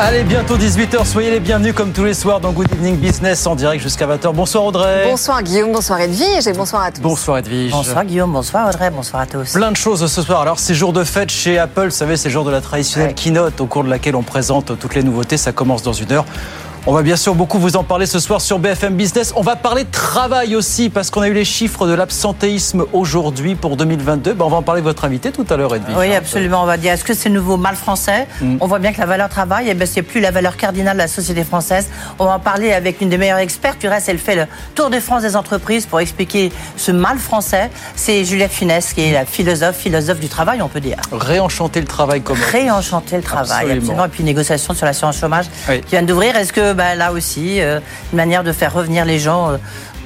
Allez, bientôt 18h, soyez les bienvenus comme tous les soirs dans Good Evening Business en direct jusqu'à 20h. Bonsoir Audrey. Bonsoir Guillaume, bonsoir Edwige et bonsoir à tous. Bonsoir Edwige. Bonsoir Guillaume, bonsoir Audrey, bonsoir à tous. Plein de choses ce soir. Alors, c'est jour de fête chez Apple, vous savez, c'est jour de la traditionnelle Ouais. keynote au cours de laquelle on présente toutes les nouveautés. Ça commence dans une heure. On va bien sûr beaucoup vous en parler ce soir sur BFM Business. On va parler de travail aussi parce qu'on a eu les chiffres de l'absentéisme aujourd'hui pour 2022. Ben, on va en parler de votre invité tout à l'heure, Edwige. Oui, absolument. On va dire, est-ce que c'est le nouveau mal français Mm. On voit bien que la valeur travail, eh ben, c'est plus la valeur cardinale de la société française. On va en parler avec une des meilleures expertes. Du reste, elle fait le tour de France des entreprises pour expliquer ce mal français. C'est Juliette Funès, qui est la philosophe, philosophe du travail, on peut dire. Réenchanter le travail comme Réenchanter le travail, Absolument. absolument. Et puis négociation sur l'assurance chômage Oui. qui vient d'ouvrir. Est-ce que bah, là aussi, euh, une manière de faire revenir les gens euh,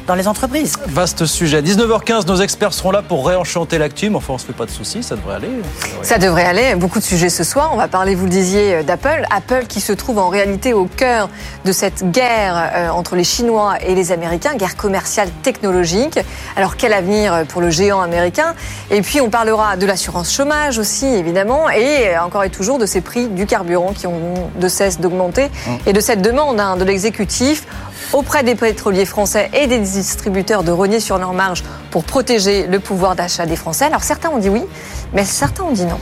dans les entreprises Vaste sujet. 19h15, nos experts seront là pour réenchanter l'actu. Mais enfin, on se fait pas de soucis, ça devrait aller. Ça devrait aller. Beaucoup de sujets ce soir. On va parler, vous le disiez, euh, d'Apple. Apple qui se trouve en réalité au cœur de cette guerre euh, entre les Chinois et les Américains, guerre commerciale technologique. Alors quel avenir euh, pour le géant américain? Et puis on parlera de l'assurance chômage aussi, évidemment, et encore et toujours de ces prix du carburant qui ont de cesse d'augmenter et de cette demande hein, de l'exécutif auprès des pétroliers français et des distributeurs de renier sur leurs marges pour protéger le pouvoir d'achat des Français. Alors certains ont dit oui, mais certains ont dit non.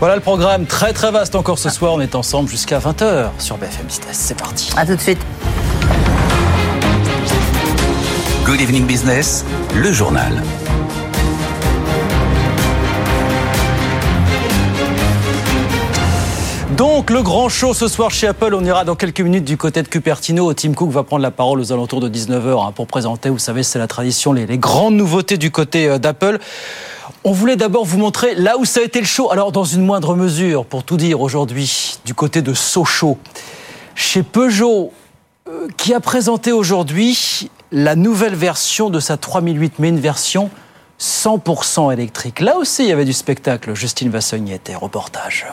Voilà le programme très très vaste encore ce soir. On est ensemble jusqu'à 20h sur BFM Business. C'est parti. À tout de suite. Good evening business, le journal. Donc le grand show ce soir chez Apple, on ira dans quelques minutes du côté de Cupertino. Tim Cook va prendre la parole aux alentours de 19h pour présenter, vous savez, c'est la tradition, les, grandes nouveautés du côté euh, d'Apple. On voulait d'abord vous montrer là où ça a été le show. Alors dans une moindre mesure, pour tout dire aujourd'hui, du côté de Sochaux, chez Peugeot, euh, qui a présenté aujourd'hui la nouvelle version de sa 3008, mais une version 100% électrique. Là aussi, il y avait du spectacle. Justine Vassogne était reportage.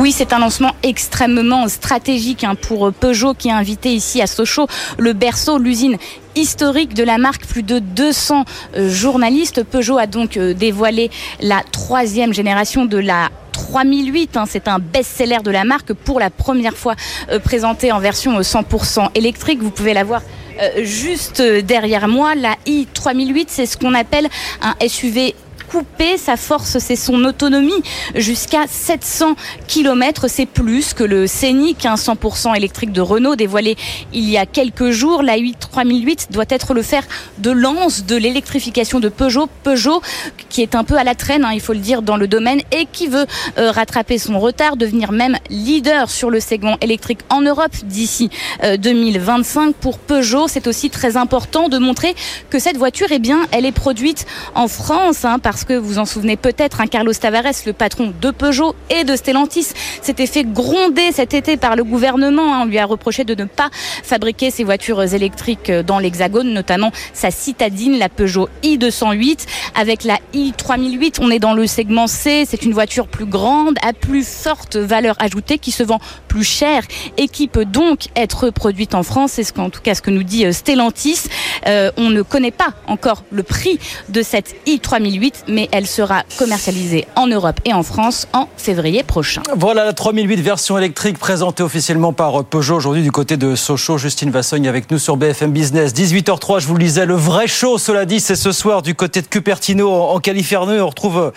Oui, c'est un lancement extrêmement stratégique hein, pour Peugeot qui a invité ici à Sochaux le berceau, l'usine historique de la marque. Plus de 200 euh, journalistes. Peugeot a donc euh, dévoilé la troisième génération de la 3008, hein, c'est un best-seller de la marque pour la première fois euh, présenté en version euh, 100% électrique. Vous pouvez la voir euh, juste euh, derrière moi. La i3008, c'est ce qu'on appelle un SUV coupé. Sa force, c'est son autonomie jusqu'à 700 km. C'est plus que le Scénic, un 100% électrique de Renault dévoilé il y a quelques jours. La i 3008 doit être le fer de lance de l'électrification de Peugeot. Peugeot qui est un peu à la traîne, hein, il faut le dire, dans le domaine et qui veut euh, rattraper son retard, devenir même leader sur le segment électrique en Europe d'ici euh, 2025. Pour Peugeot, c'est aussi très important de montrer que cette voiture, eh bien, elle est produite en France, hein, parce que vous en souvenez peut-être, hein, Carlos Tavares, le patron de Peugeot et de Stellantis, s'était fait gronder cet été par le gouvernement. hein. On lui a reproché de ne pas fabriquer ses voitures électriques dans l'Hexagone, notamment sa citadine, la Peugeot i208. Avec la i3008, on est dans le segment C. C'est une voiture plus grande, à plus forte valeur ajoutée, qui se vend plus cher et qui peut donc être produite en France. C'est ce qu'en tout cas ce que nous dit euh, Stellantis. Euh, on ne connaît pas encore le prix de cette i3008, mais elle sera commercialisée en Europe et en France en février prochain. Voilà la 3008 version électrique présentée officiellement par Peugeot aujourd'hui du côté de Sochaux. Justine Vassogne avec nous sur BFM Business. 18h03, je vous le disais, le vrai show, cela dit, c'est ce soir du côté de Cupertino en Californie. On retrouve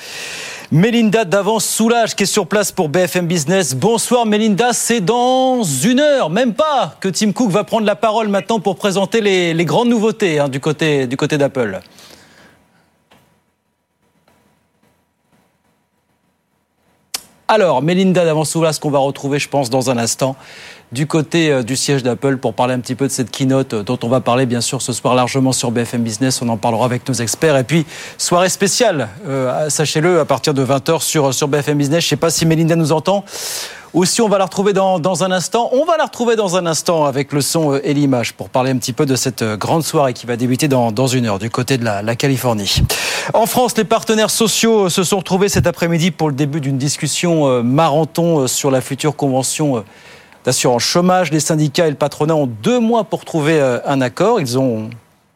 Mélinda d'Avance Soulage qui est sur place pour BFM Business. Bonsoir Mélinda, c'est dans une heure, même pas, que Tim Cook va prendre la parole maintenant pour présenter les, grandes nouveautés hein, du côté d'Apple. Alors, Mélinda d'Avansoulas, qu'on va retrouver, je pense, dans un instant, du côté euh, du siège d'Apple pour parler un petit peu de cette keynote euh, dont on va parler, bien sûr, ce soir largement sur BFM Business. On en parlera avec nos experts. Et puis, soirée spéciale, euh, sachez-le, à partir de 20h sur, sur BFM Business. Je ne sais pas si Mélinda nous entend. Aussi, on va la retrouver dans, dans, un instant. On va la retrouver dans un instant avec le son et l'image pour parler un petit peu de cette grande soirée qui va débuter dans, dans une heure du côté de la, la Californie. En France, les partenaires sociaux se sont retrouvés cet après-midi pour le début d'une discussion marathon sur la future convention d'assurance chômage. Les syndicats et le patronat ont deux mois pour trouver un accord. Ils ont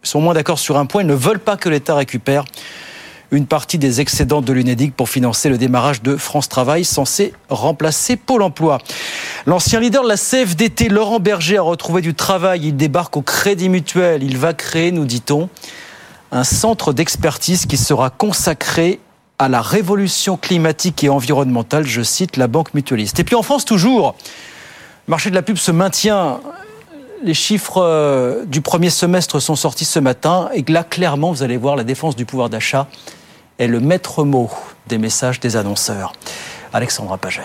sont moins d'accord sur un point. Ils ne veulent pas que l'État récupère une partie des excédents de l'UNEDIC pour financer le démarrage de France Travail, censé remplacer Pôle emploi. L'ancien leader de la CFDT, Laurent Berger, a retrouvé du travail. Il débarque au Crédit Mutuel. Il va créer, nous dit-on, un centre d'expertise qui sera consacré à la révolution climatique et environnementale, je cite la Banque Mutualiste. Et puis en France, toujours, le marché de la pub se maintient les chiffres euh, du premier semestre sont sortis ce matin et là, clairement, vous allez voir, la défense du pouvoir d'achat est le maître mot des messages des annonceurs. Alexandra Paget.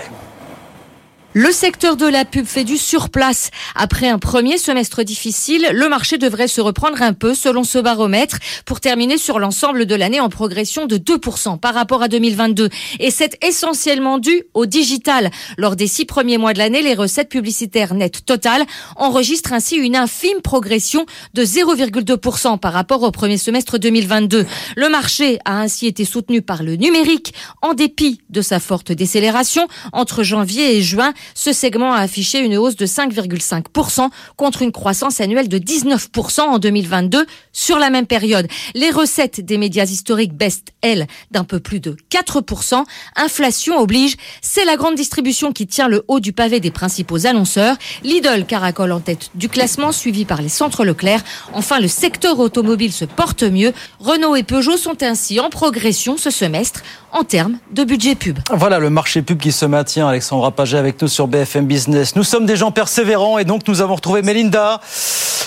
Le secteur de la pub fait du surplace. Après un premier semestre difficile, le marché devrait se reprendre un peu selon ce baromètre pour terminer sur l'ensemble de l'année en progression de 2% par rapport à 2022. Et c'est essentiellement dû au digital. Lors des six premiers mois de l'année, les recettes publicitaires nettes totales enregistrent ainsi une infime progression de 0,2% par rapport au premier semestre 2022. Le marché a ainsi été soutenu par le numérique en dépit de sa forte décélération entre janvier et juin ce segment a affiché une hausse de 5,5% contre une croissance annuelle de 19% en 2022 sur la même période. Les recettes des médias historiques baissent, elles, d'un peu plus de 4%. Inflation oblige, c'est la grande distribution qui tient le haut du pavé des principaux annonceurs. Lidl caracole en tête du classement, suivi par les centres Leclerc. Enfin, le secteur automobile se porte mieux. Renault et Peugeot sont ainsi en progression ce semestre en termes de budget pub. Voilà le marché pub qui se maintient. Alexandra Paget avec nous sur BFM Business. Nous sommes des gens persévérants et donc nous avons retrouvé Melinda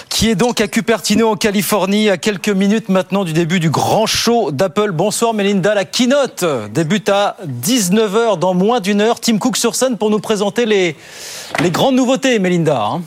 qui est donc à Cupertino en Californie à quelques minutes maintenant du début du grand show d'Apple. Bonsoir Melinda, la keynote débute à 19h dans moins d'une heure. Tim Cook sur scène pour nous présenter les, grandes nouveautés Melinda. Hein.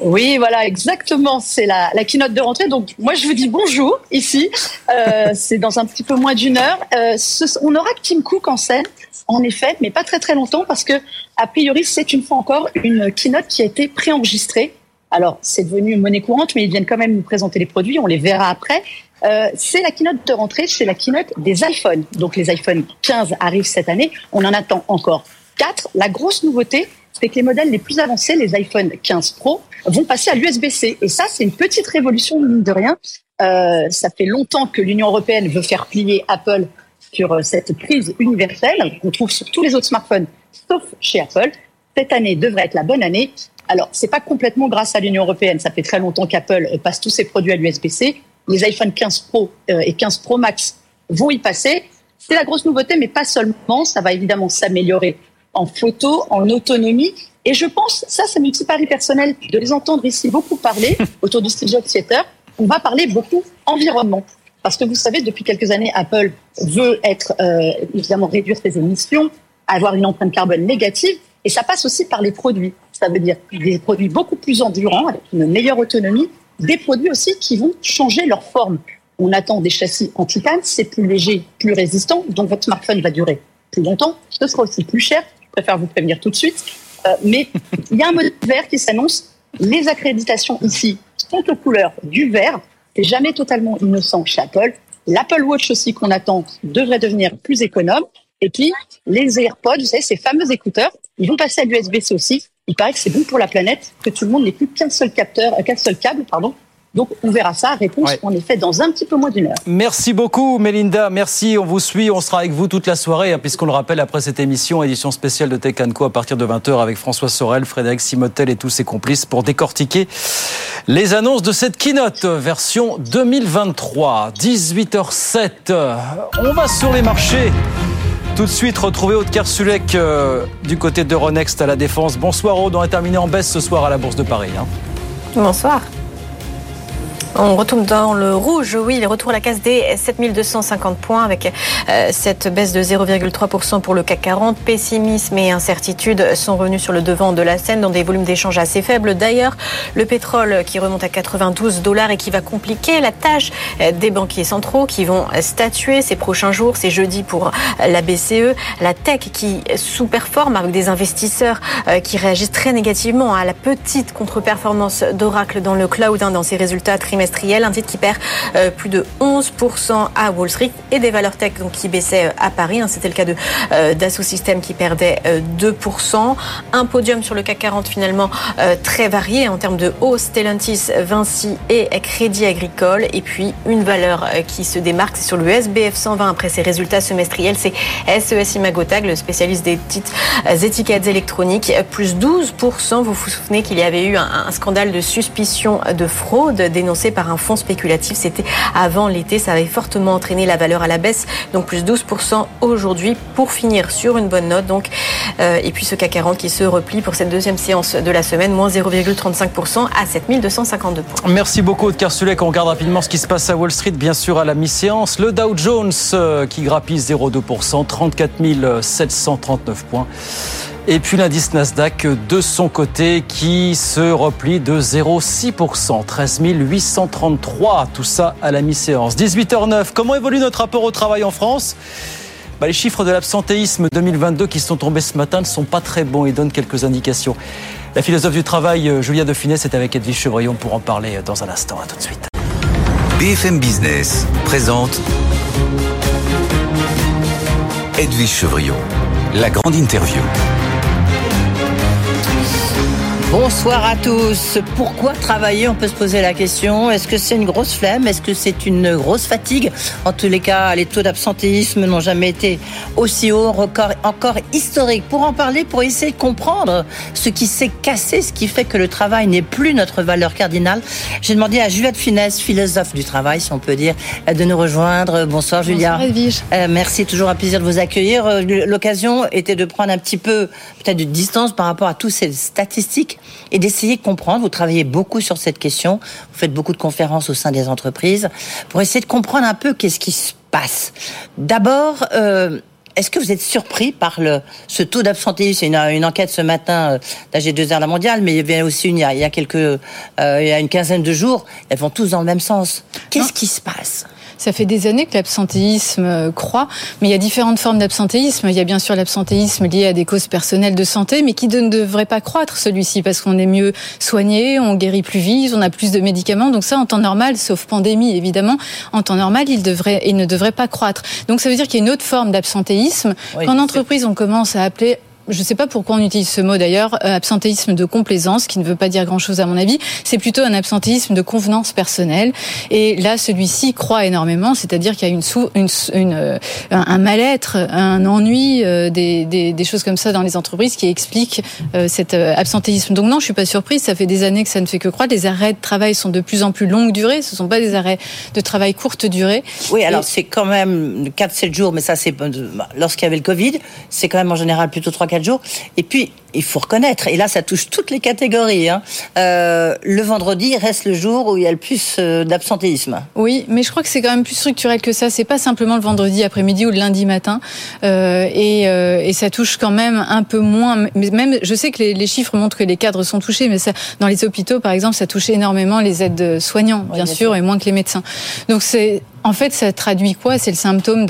Oui, voilà, exactement. C'est la, la keynote de rentrée. Donc, moi, je vous dis bonjour ici. Euh, c'est dans un petit peu moins d'une heure. Euh, on aura Tim Cook en scène, en effet, mais pas très très longtemps parce que, a priori, c'est une fois encore une keynote qui a été préenregistrée. Alors, c'est devenu monnaie courante, mais ils viennent quand même nous présenter les produits. On les verra après. Euh, c'est la keynote de rentrée, c'est la keynote des iPhones. Donc, les iPhone 15 arrivent cette année. On en attend encore quatre. La grosse nouveauté, c'est que les modèles les plus avancés, les iPhone 15 Pro, vont passer à l'USB-C. Et ça, c'est une petite révolution, mine de rien. Euh, ça fait longtemps que l'Union européenne veut faire plier Apple sur euh, cette prise universelle qu'on trouve sur tous les autres smartphones, sauf chez Apple. Cette année devrait être la bonne année. Alors, c'est pas complètement grâce à l'Union européenne. Ça fait très longtemps qu'Apple euh, passe tous ses produits à l'USB-C. Les iPhone 15 Pro euh, et 15 Pro Max vont y passer. C'est la grosse nouveauté, mais pas seulement. Ça va évidemment s'améliorer en photo, en autonomie. Et je pense, ça, c'est mon petit pari personnel, de les entendre ici beaucoup parler autour du Steve Jobs Theater. On va parler beaucoup environnement. Parce que vous savez, depuis quelques années, Apple veut être, euh, évidemment, réduire ses émissions, avoir une empreinte carbone négative. Et ça passe aussi par les produits. Ça veut dire des produits beaucoup plus endurants, avec une meilleure autonomie, des produits aussi qui vont changer leur forme. On attend des châssis en titane, c'est plus léger, plus résistant, donc votre smartphone va durer plus longtemps. Ce sera aussi plus cher, préfère vous prévenir tout de suite. Euh, mais il y a un mode vert qui s'annonce. Les accréditations ici sont aux couleurs du vert. C'est jamais totalement innocent chez Apple. L'Apple Watch aussi qu'on attend devrait devenir plus économe. Et puis, les AirPods, vous savez, ces fameux écouteurs, ils vont passer à l'USB-C aussi. Il paraît que c'est bon pour la planète, que tout le monde n'ait plus qu'un seul capteur, qu'un seul câble, pardon, donc on verra ça. Réponse en effet dans un petit peu moins d'une heure. Merci beaucoup Mélinda, merci. On vous suit, on sera avec vous toute la soirée, hein, puisqu'on le rappelle après cette émission, édition spéciale de Tech Co à partir de 20h avec François Sorel, Frédéric Simotel et tous ses complices pour décortiquer les annonces de cette keynote version 2023. 18h07. On va sur les marchés. Tout de suite, retrouver Aude Kersulek euh, du côté de Ronext à la Défense. Bonsoir Aude, on est terminé en baisse ce soir à la Bourse de Paris. Hein. Bonsoir. On retourne dans le rouge, oui, le retour à la case des 7250 points avec euh, cette baisse de 0,3% pour le CAC 40. Pessimisme et incertitude sont revenus sur le devant de la scène dans des volumes d'échange assez faibles. D'ailleurs, le pétrole qui remonte à 92 dollars et qui va compliquer la tâche euh, des banquiers centraux qui vont statuer ces prochains jours. C'est jeudi pour la BCE. La tech qui sous-performe avec des investisseurs euh, qui réagissent très négativement à la petite contre-performance d'Oracle dans le cloud, hein, dans ses résultats trimestriels un titre qui perd euh, plus de 11% à Wall Street et des valeurs tech donc, qui baissaient euh, à Paris. Hein. C'était le cas de euh, Dassault Systèmes qui perdait 2%. Un podium sur le CAC 40 finalement très varié en termes de hausse, Stellantis, Vinci et Crédit Agricole. Et puis une valeur qui se démarque, c'est sur le SBF 120 après ses résultats semestriels, c'est SES Imagotag, le spécialiste des petites étiquettes électroniques, plus 12%. Vous vous souvenez qu'il y avait eu un, un scandale de suspicion de fraude dénoncé par un fonds spéculatif. C'était avant l'été. Ça avait fortement entraîné la valeur à la baisse. Donc plus 12% aujourd'hui pour finir sur une bonne note. Donc, euh, et puis ce CAC 40 qui se replie pour cette deuxième séance de la semaine, moins 0,35% à 7252 points. Merci beaucoup, de Sulek. On regarde rapidement ce qui se passe à Wall Street, bien sûr, à la mi-séance. Le Dow Jones euh, qui grappille 0,2%, 34 739 points. Et puis l'indice Nasdaq de son côté qui se replie de 0,6%, 13 833, tout ça à la mi-séance. 18h09, comment évolue notre rapport au travail en France? Bah, les chiffres de l'absentéisme 2022 qui sont tombés ce matin ne sont pas très bons et donnent quelques indications. La philosophe du travail, euh, Julia de Finesse, est avec Edwige Chevrillon pour en parler dans un instant. À tout de suite. BFM Business présente Edwige Chevrillon, la grande interview. Bonsoir à tous. Pourquoi travailler On peut se poser la question. Est-ce que c'est une grosse flemme Est-ce que c'est une grosse fatigue En tous les cas, les taux d'absentéisme n'ont jamais été aussi hauts, record encore historique. Pour en parler, pour essayer de comprendre ce qui s'est cassé, ce qui fait que le travail n'est plus notre valeur cardinale, j'ai demandé à Juliette Finesse, philosophe du travail, si on peut dire, de nous rejoindre. Bonsoir Julia. Bonsoir euh, merci, toujours un plaisir de vous accueillir. Euh, l'occasion était de prendre un petit peu peut-être de distance par rapport à toutes ces statistiques et d'essayer de comprendre. Vous travaillez beaucoup sur cette question, vous faites beaucoup de conférences au sein des entreprises pour essayer de comprendre un peu qu'est-ce qui se passe. D'abord, euh, est-ce que vous êtes surpris par le, ce taux d'absentéisme? C'est une, enquête ce matin euh, d'AG2R La Mondiale, mais il y avait aussi une il y a, quelques, euh, il y a une quinzaine de jours. Elles vont tous dans le même sens. Qu'est-ce qui se passe? Ça fait des années que l'absentéisme euh, croît, mais il y a différentes formes d'absentéisme. Il y a bien sûr l'absentéisme lié à des causes personnelles de santé, mais qui ne devrait pas croître celui-ci parce qu'on est mieux soigné, on guérit plus vite, on a plus de médicaments. Donc ça, en temps normal, sauf pandémie évidemment, en temps normal, il devrait et ne devrait pas croître. Donc ça veut dire qu'il y a une autre forme d'absentéisme qu'en entreprise on commence à appeler je ne sais pas pourquoi on utilise ce mot d'ailleurs, euh, absentéisme de complaisance, qui ne veut pas dire grand-chose à mon avis. C'est plutôt un absentéisme de convenance personnelle. Et là, celui-ci croît énormément, c'est-à-dire qu'il y a une, sous, une, une euh, un mal-être, un ennui, euh, des, des, des, choses comme ça dans les entreprises qui expliquent cet absentéisme. Donc non, je suis pas surprise. Ça fait des années que ça ne fait que croître. Les arrêts de travail sont de plus en plus longue durée. Ce sont pas des arrêts de travail courte durée. Oui, alors c'est quand même 4-7 jours, mais ça c'est lorsqu'il y avait le Covid, c'est quand même en général plutôt 3 jours. Et puis, il faut reconnaître, et là ça touche toutes les catégories, hein, euh, le vendredi reste le jour où il y a le plus euh, d'absentéisme. Oui, mais je crois que c'est quand même plus structurel que ça. C'est pas simplement le vendredi après-midi ou le lundi matin, euh, et, et, ça touche quand même un peu moins. Mais même, je sais que les, les, chiffres montrent que les cadres sont touchés, mais ça, dans les hôpitaux, par exemple, ça touche énormément les aides soignants, bien, sûr, et moins que les médecins. Donc c'est en fait, ça traduit quoi? C'est le symptôme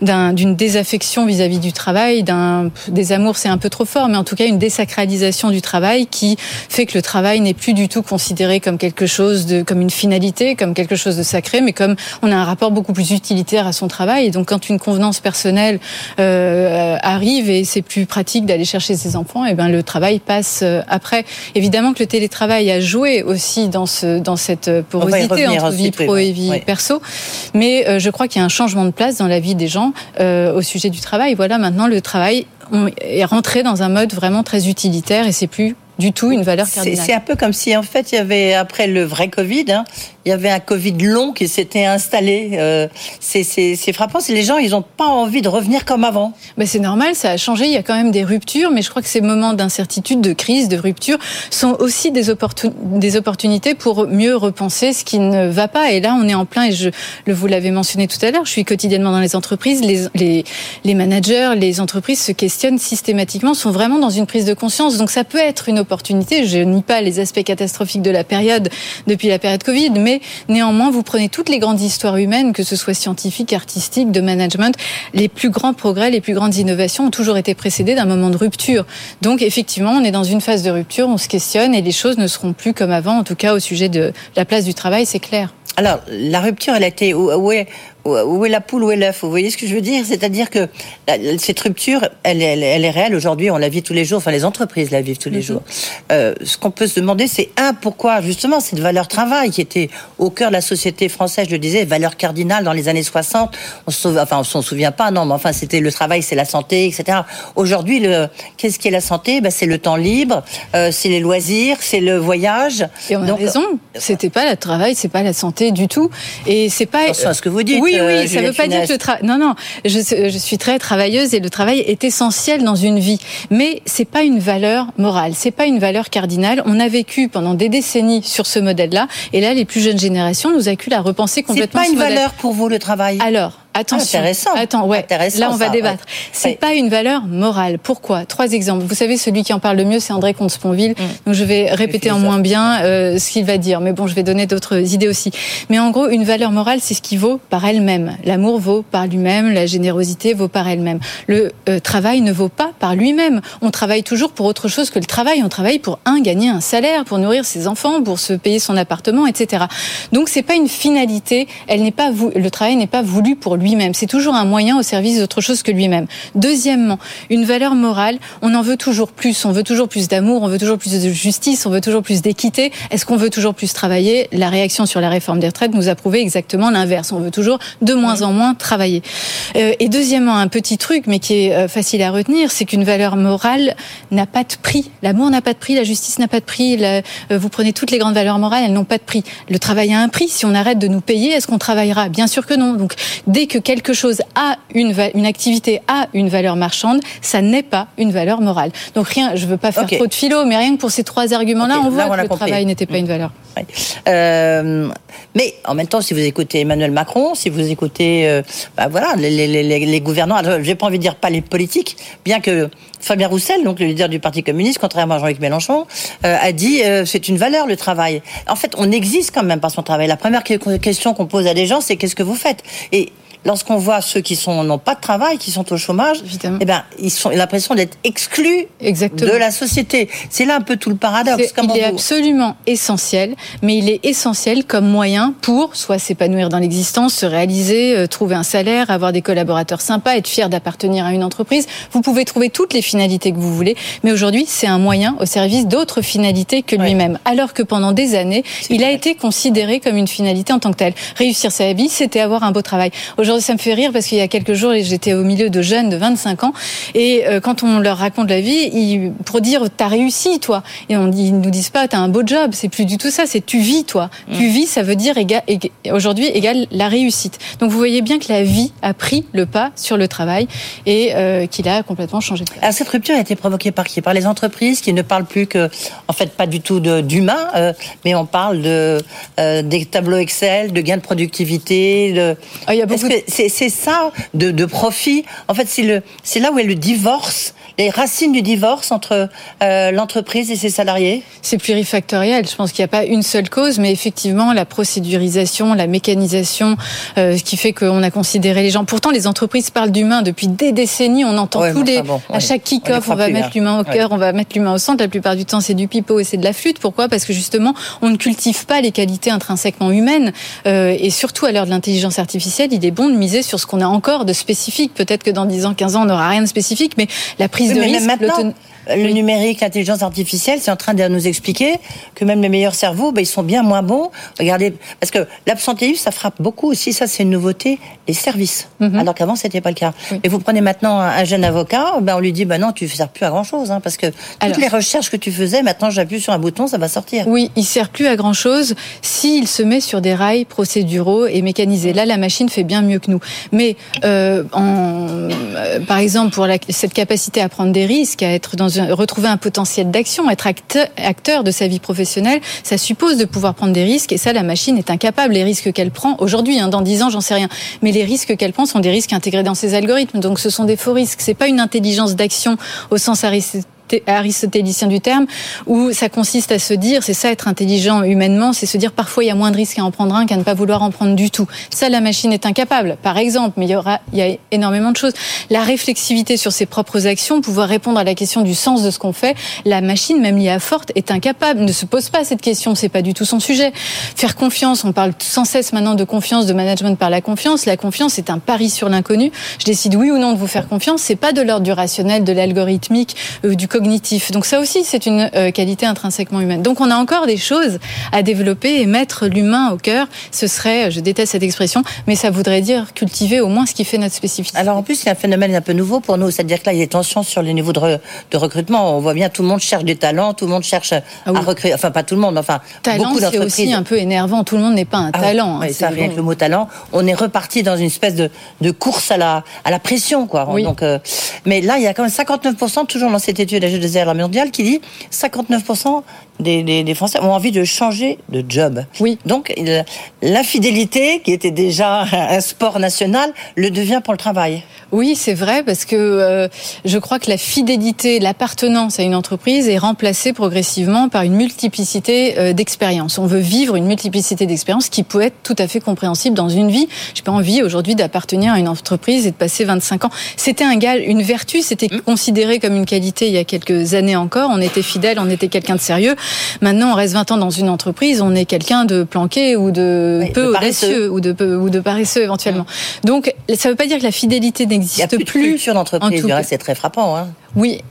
d'une désaffection vis-à-vis du travail, d'un des amours, c'est un peu trop fort, mais en tout cas une désacralisation du travail qui fait que le travail n'est plus du tout considéré comme quelque chose de, comme une finalité, comme quelque chose de sacré, mais comme on a un rapport beaucoup plus utilitaire à son travail. Et donc, quand une convenance personnelle euh, arrive et c'est plus pratique d'aller chercher ses enfants, et eh ben le travail passe euh, après. Évidemment que le télétravail a joué aussi dans ce dans cette porosité entre vie pro et vie perso, mais euh, je crois qu'il y a un changement de place dans la vie des gens euh, au sujet du travail. Voilà, maintenant le travail est rentré dans un mode vraiment très utilitaire et c'est plus du tout une valeur cardinale. c'est un peu comme si, en fait, il y avait, après le vrai Covid, hein, il y avait un Covid long qui s'était installé. Euh, c'est- frappant. Les gens, ils n'ont pas envie de revenir comme avant. Ben, c'est normal, ça a changé. Il y a quand même des ruptures, mais je crois que ces moments d'incertitude, de crise, de rupture sont aussi des, opportun- des opportunités pour mieux repenser ce qui ne va pas. Et là, on est en plein, et je le vous l'avez mentionné tout à l'heure, je suis quotidiennement dans les entreprises, les, les, les managers, les entreprises se questionnent systématiquement, sont vraiment dans une prise de conscience. Donc ça peut être une opportunité. Je nie pas les aspects catastrophiques de la période depuis la période Covid, mais néanmoins, vous prenez toutes les grandes histoires humaines, que ce soit scientifiques, artistiques, de management, les plus grands progrès, les plus grandes innovations ont toujours été précédés d'un moment de rupture. Donc effectivement, on est dans une phase de rupture, on se questionne et les choses ne seront plus comme avant, en tout cas au sujet de la place du travail, c'est clair. Alors, la rupture, elle a été où est, où est la poule, où est l'œuf Vous voyez ce que je veux dire? C'est-à-dire que cette rupture, elle, elle, elle est réelle aujourd'hui. On la vit tous les jours. Enfin, les entreprises la vivent tous les jours. Euh, ce qu'on peut se demander, c'est un pourquoi justement cette valeur travail qui était au cœur de la société française. Je le disais, valeur cardinale dans les années 60. On se souvient, enfin, on s'en souvient pas, non, mais enfin, c'était le travail, c'est la santé, etc. Aujourd'hui, le qu'est-ce qui est la santé? Ben, c'est le temps libre, euh, c'est les loisirs, c'est le voyage. Et on a Donc, raison. C'était pas le travail, c'est pas la santé du tout. Et c'est pas. Attention à ce que vous dites, Oui, oui. euh, ça Juliette veut pas dire que le travail. Non, non. Je, je suis très travailleuse et le travail est essentiel dans une vie. Mais c'est pas une valeur morale. C'est pas une valeur cardinale. On a vécu pendant des décennies sur ce modèle-là. Et là, les plus jeunes générations nous acculent à repenser C'est complètement pas ce une modèle. valeur pour vous le travail? Alors, attention. Intéressant. Attends, ouais. Intéressant, Là, on va ça, débattre. ouais. C'est Ouais. pas une valeur morale. Pourquoi? Trois exemples. Vous savez, celui qui en parle le mieux, c'est André Comte-Sponville. Donc, je vais répéter en moins bien euh, ce qu'il va dire. Mais bon, je vais donner d'autres idées aussi. Mais en gros, une valeur morale, c'est ce qui vaut par elle-même. L'amour vaut par lui-même. La générosité vaut par elle-même. Le euh, travail ne vaut pas par lui-même. On travaille toujours pour autre chose que le travail. On travaille pour un gagner un salaire, pour nourrir ses enfants, pour se payer son appartement, etc. Donc, c'est pas une finalité. Elle n'est pas vou- le travail n'est pas voulu pour lui-même. C'est toujours un moyen au service d'autre chose que lui-même. Deuxièmement, une valeur morale. On en veut toujours plus. On veut toujours plus d'amour. On veut toujours plus de justice. On veut toujours plus d'équité. Est-ce qu'on veut toujours plus travailler? La réaction sur la réforme des retraites nous a prouvé exactement l'inverse. On veut toujours de moins en moins travailler. Euh, et deuxièmement, un petit truc, mais qui est euh, facile à retenir, c'est qu'une valeur morale n'a pas de prix. L'amour n'a pas de prix. La justice n'a pas de prix. euh, vous prenez toutes les grandes valeurs morales, elles n'ont pas de prix. Le travail a un prix. Si on arrête de nous payer, est-ce qu'on travaillera? Bien sûr que non. Donc, dès que quelque chose a une, une activité a une valeur marchande, ça n'est pas une valeur morale. Donc rien, je veux pas faire trop de philo, mais rien que pour ces trois arguments-là, on là, voit on que le compris. travail n'était pas une valeur. Euh, mais en même temps, si vous écoutez Emmanuel Macron, si vous écoutez, euh, bah voilà, les, les, les, les gouvernants, j'ai pas envie de dire pas les politiques, bien que Fabien Roussel, donc le leader du Parti communiste, contrairement à Jean-Luc Mélenchon, euh, a dit c'est une valeur le travail. En fait, on existe quand même par son travail. La première que- question qu'on pose à des gens, c'est qu'est-ce que vous faites? Et lorsqu'on voit ceux qui sont n'ont pas de travail, qui sont au chômage, eh ben ils sont ont l'impression d'être exclus Exactement. de la société. C'est là un peu tout le paradoxe. Il est vous- absolument essentiel, mais il est essentiel comme moyen pour soit s'épanouir dans l'existence, se réaliser, euh, trouver un salaire, avoir des collaborateurs sympas, être fier d'appartenir à une entreprise. Vous pouvez trouver toutes les finalités que vous voulez, mais aujourd'hui, c'est un moyen au service d'autres finalités que lui-même. Alors que pendant des années, il a été considéré comme une finalité en tant que telle. Réussir sa vie, c'était avoir un beau travail. Aujourd'hui, ça me fait rire parce qu'il y a quelques jours, j'étais au milieu de jeunes de 25 ans et euh, quand on leur raconte la vie, ils, pour dire t'as réussi toi, et on ils nous disent pas t'as un beau job, c'est plus du tout ça, c'est tu vis toi. Tu vis, ça veut dire éga- éga- aujourd'hui égale la réussite. Donc vous voyez bien que la vie a pris le pas sur le travail et euh, qu'il a complètement changé de place. Alors, cette rupture a été provoquée par qui? Par les entreprises qui ne parlent plus que, en fait, pas du tout de- d'humain, euh, mais on parle de euh, des tableaux Excel, de gains de productivité. De... Est-ce que c'est c'est ça de, de profit. En fait, c'est là où est le divorce, les racines du divorce entre euh, l'entreprise et ses salariés? C'est plurifactoriel. Je pense qu'il n'y a pas une seule cause, mais effectivement, la procédurisation, la mécanisation, euh, ce qui fait qu'on a considéré les gens. Pourtant, les entreprises parlent d'humain depuis des décennies. On entend Ouais, tous les, bon, à chaque kick-off, on va mettre l'humain au Ouais. cœur, on va mettre l'humain au centre. La plupart du temps, c'est du pipeau et c'est de la flûte. Pourquoi? Parce que justement, on ne cultive pas les qualités intrinsèquement humaines. Euh, et surtout, à l'heure de l'intelligence artificielle, il est bon de miser sur ce qu'on a encore de spécifique. Peut-être que dans 10 ans, 15 ans, on n'aura rien de spécifique, mais la prise Oui, de mais risque, même maintenant, Le numérique, l'intelligence artificielle, c'est en train de nous expliquer que même les meilleurs cerveaux, ben, ils sont bien moins bons. Regardez, parce que l'absentéisme, ça frappe beaucoup aussi. Ça, c'est une nouveauté. Les services, Mhm. alors qu'avant, c'était pas le cas. Et vous prenez maintenant un, un jeune avocat, ben on lui dit, ben non, tu ne sers plus à grand chose, hein, parce que toutes Alors- les recherches que tu faisais, maintenant, j'appuie sur un bouton, ça va sortir. Oui, il sert plus à grand chose s'il se met sur des rails procéduraux et mécanisés. Là, la machine fait bien mieux que nous. Mais euh, en, euh, par exemple, pour la- cette capacité à prendre des risques, à être dans retrouver un potentiel d'action, être acteur, de sa vie professionnelle, ça suppose de pouvoir prendre des risques. Et ça, la machine est incapable. Les risques qu'elle prend aujourd'hui, hein, dans 10 ans, j'en sais rien. Mais les risques qu'elle prend sont des risques intégrés dans ses algorithmes. Donc, ce sont des faux risques. C'est pas une intelligence d'action au sens aristotélique aristotélicien du terme, où ça consiste à se dire, c'est ça être intelligent humainement, c'est se dire parfois il y a moins de risques à en prendre un qu'à ne pas vouloir en prendre du tout. Ça, la machine est incapable, par exemple, mais il y aura, il y a énormément de choses. La réflexivité sur ses propres actions, pouvoir répondre à la question du sens de ce qu'on fait, la machine, même liée à forte, est incapable, ne se pose pas cette question, c'est pas du tout son sujet. Faire confiance, on parle sans cesse maintenant de confiance, de management par la confiance. La confiance est un pari sur l'inconnu. Je décide oui ou non de vous faire confiance, c'est pas de l'ordre du rationnel, de l'algorithmique, euh, du cognitif. Donc ça aussi, c'est une euh, qualité intrinsèquement humaine. Donc on a encore des choses à développer et mettre l'humain au cœur. Ce serait, je déteste cette expression, mais ça voudrait dire cultiver au moins ce qui fait notre spécificité. Alors en plus, il y a un phénomène un peu nouveau pour nous, c'est-à-dire que là, il y a des tensions sur les niveaux de, re- de recrutement. On voit bien, tout le monde cherche des talents, tout le monde cherche à recruter, enfin pas tout le monde, enfin Ah Talent, beaucoup c'est d'entreprises. aussi un peu énervant. Tout le monde n'est pas un Ah talent. hein. ça C'est rien bon. que le mot talent. On est reparti dans une espèce de, de course à la, à la pression, quoi. Oui. Donc, euh, mais là, il y a quand même 59%, toujours dans cette étude de la G2R mondiale, qui dit 59% des, des, des Français ont envie de changer de job. Oui. Donc, l'infidélité, qui était déjà un sport national, le devient pour le travail. Oui, c'est vrai parce que euh, je crois que la fidélité, l'appartenance à une entreprise est remplacée progressivement par une multiplicité euh, d'expériences. On veut vivre une multiplicité d'expériences qui peut être tout à fait compréhensible dans une vie. J'ai pas envie aujourd'hui d'appartenir à une entreprise et de passer 25 ans. C'était un gage, une vertu, c'était considéré comme une qualité il y a quelques années encore. On était fidèle, on était quelqu'un de sérieux. Maintenant, on reste 20 ans dans une entreprise, on est quelqu'un de planqué ou de Oui, peu de audacieux ou de peu, ou de paresseux éventuellement. Donc, ça ne veut pas dire que la fidélité Il n'y a n'existe plus d'entreprise. Du cas. reste, C'est très frappant. Hein. Oui.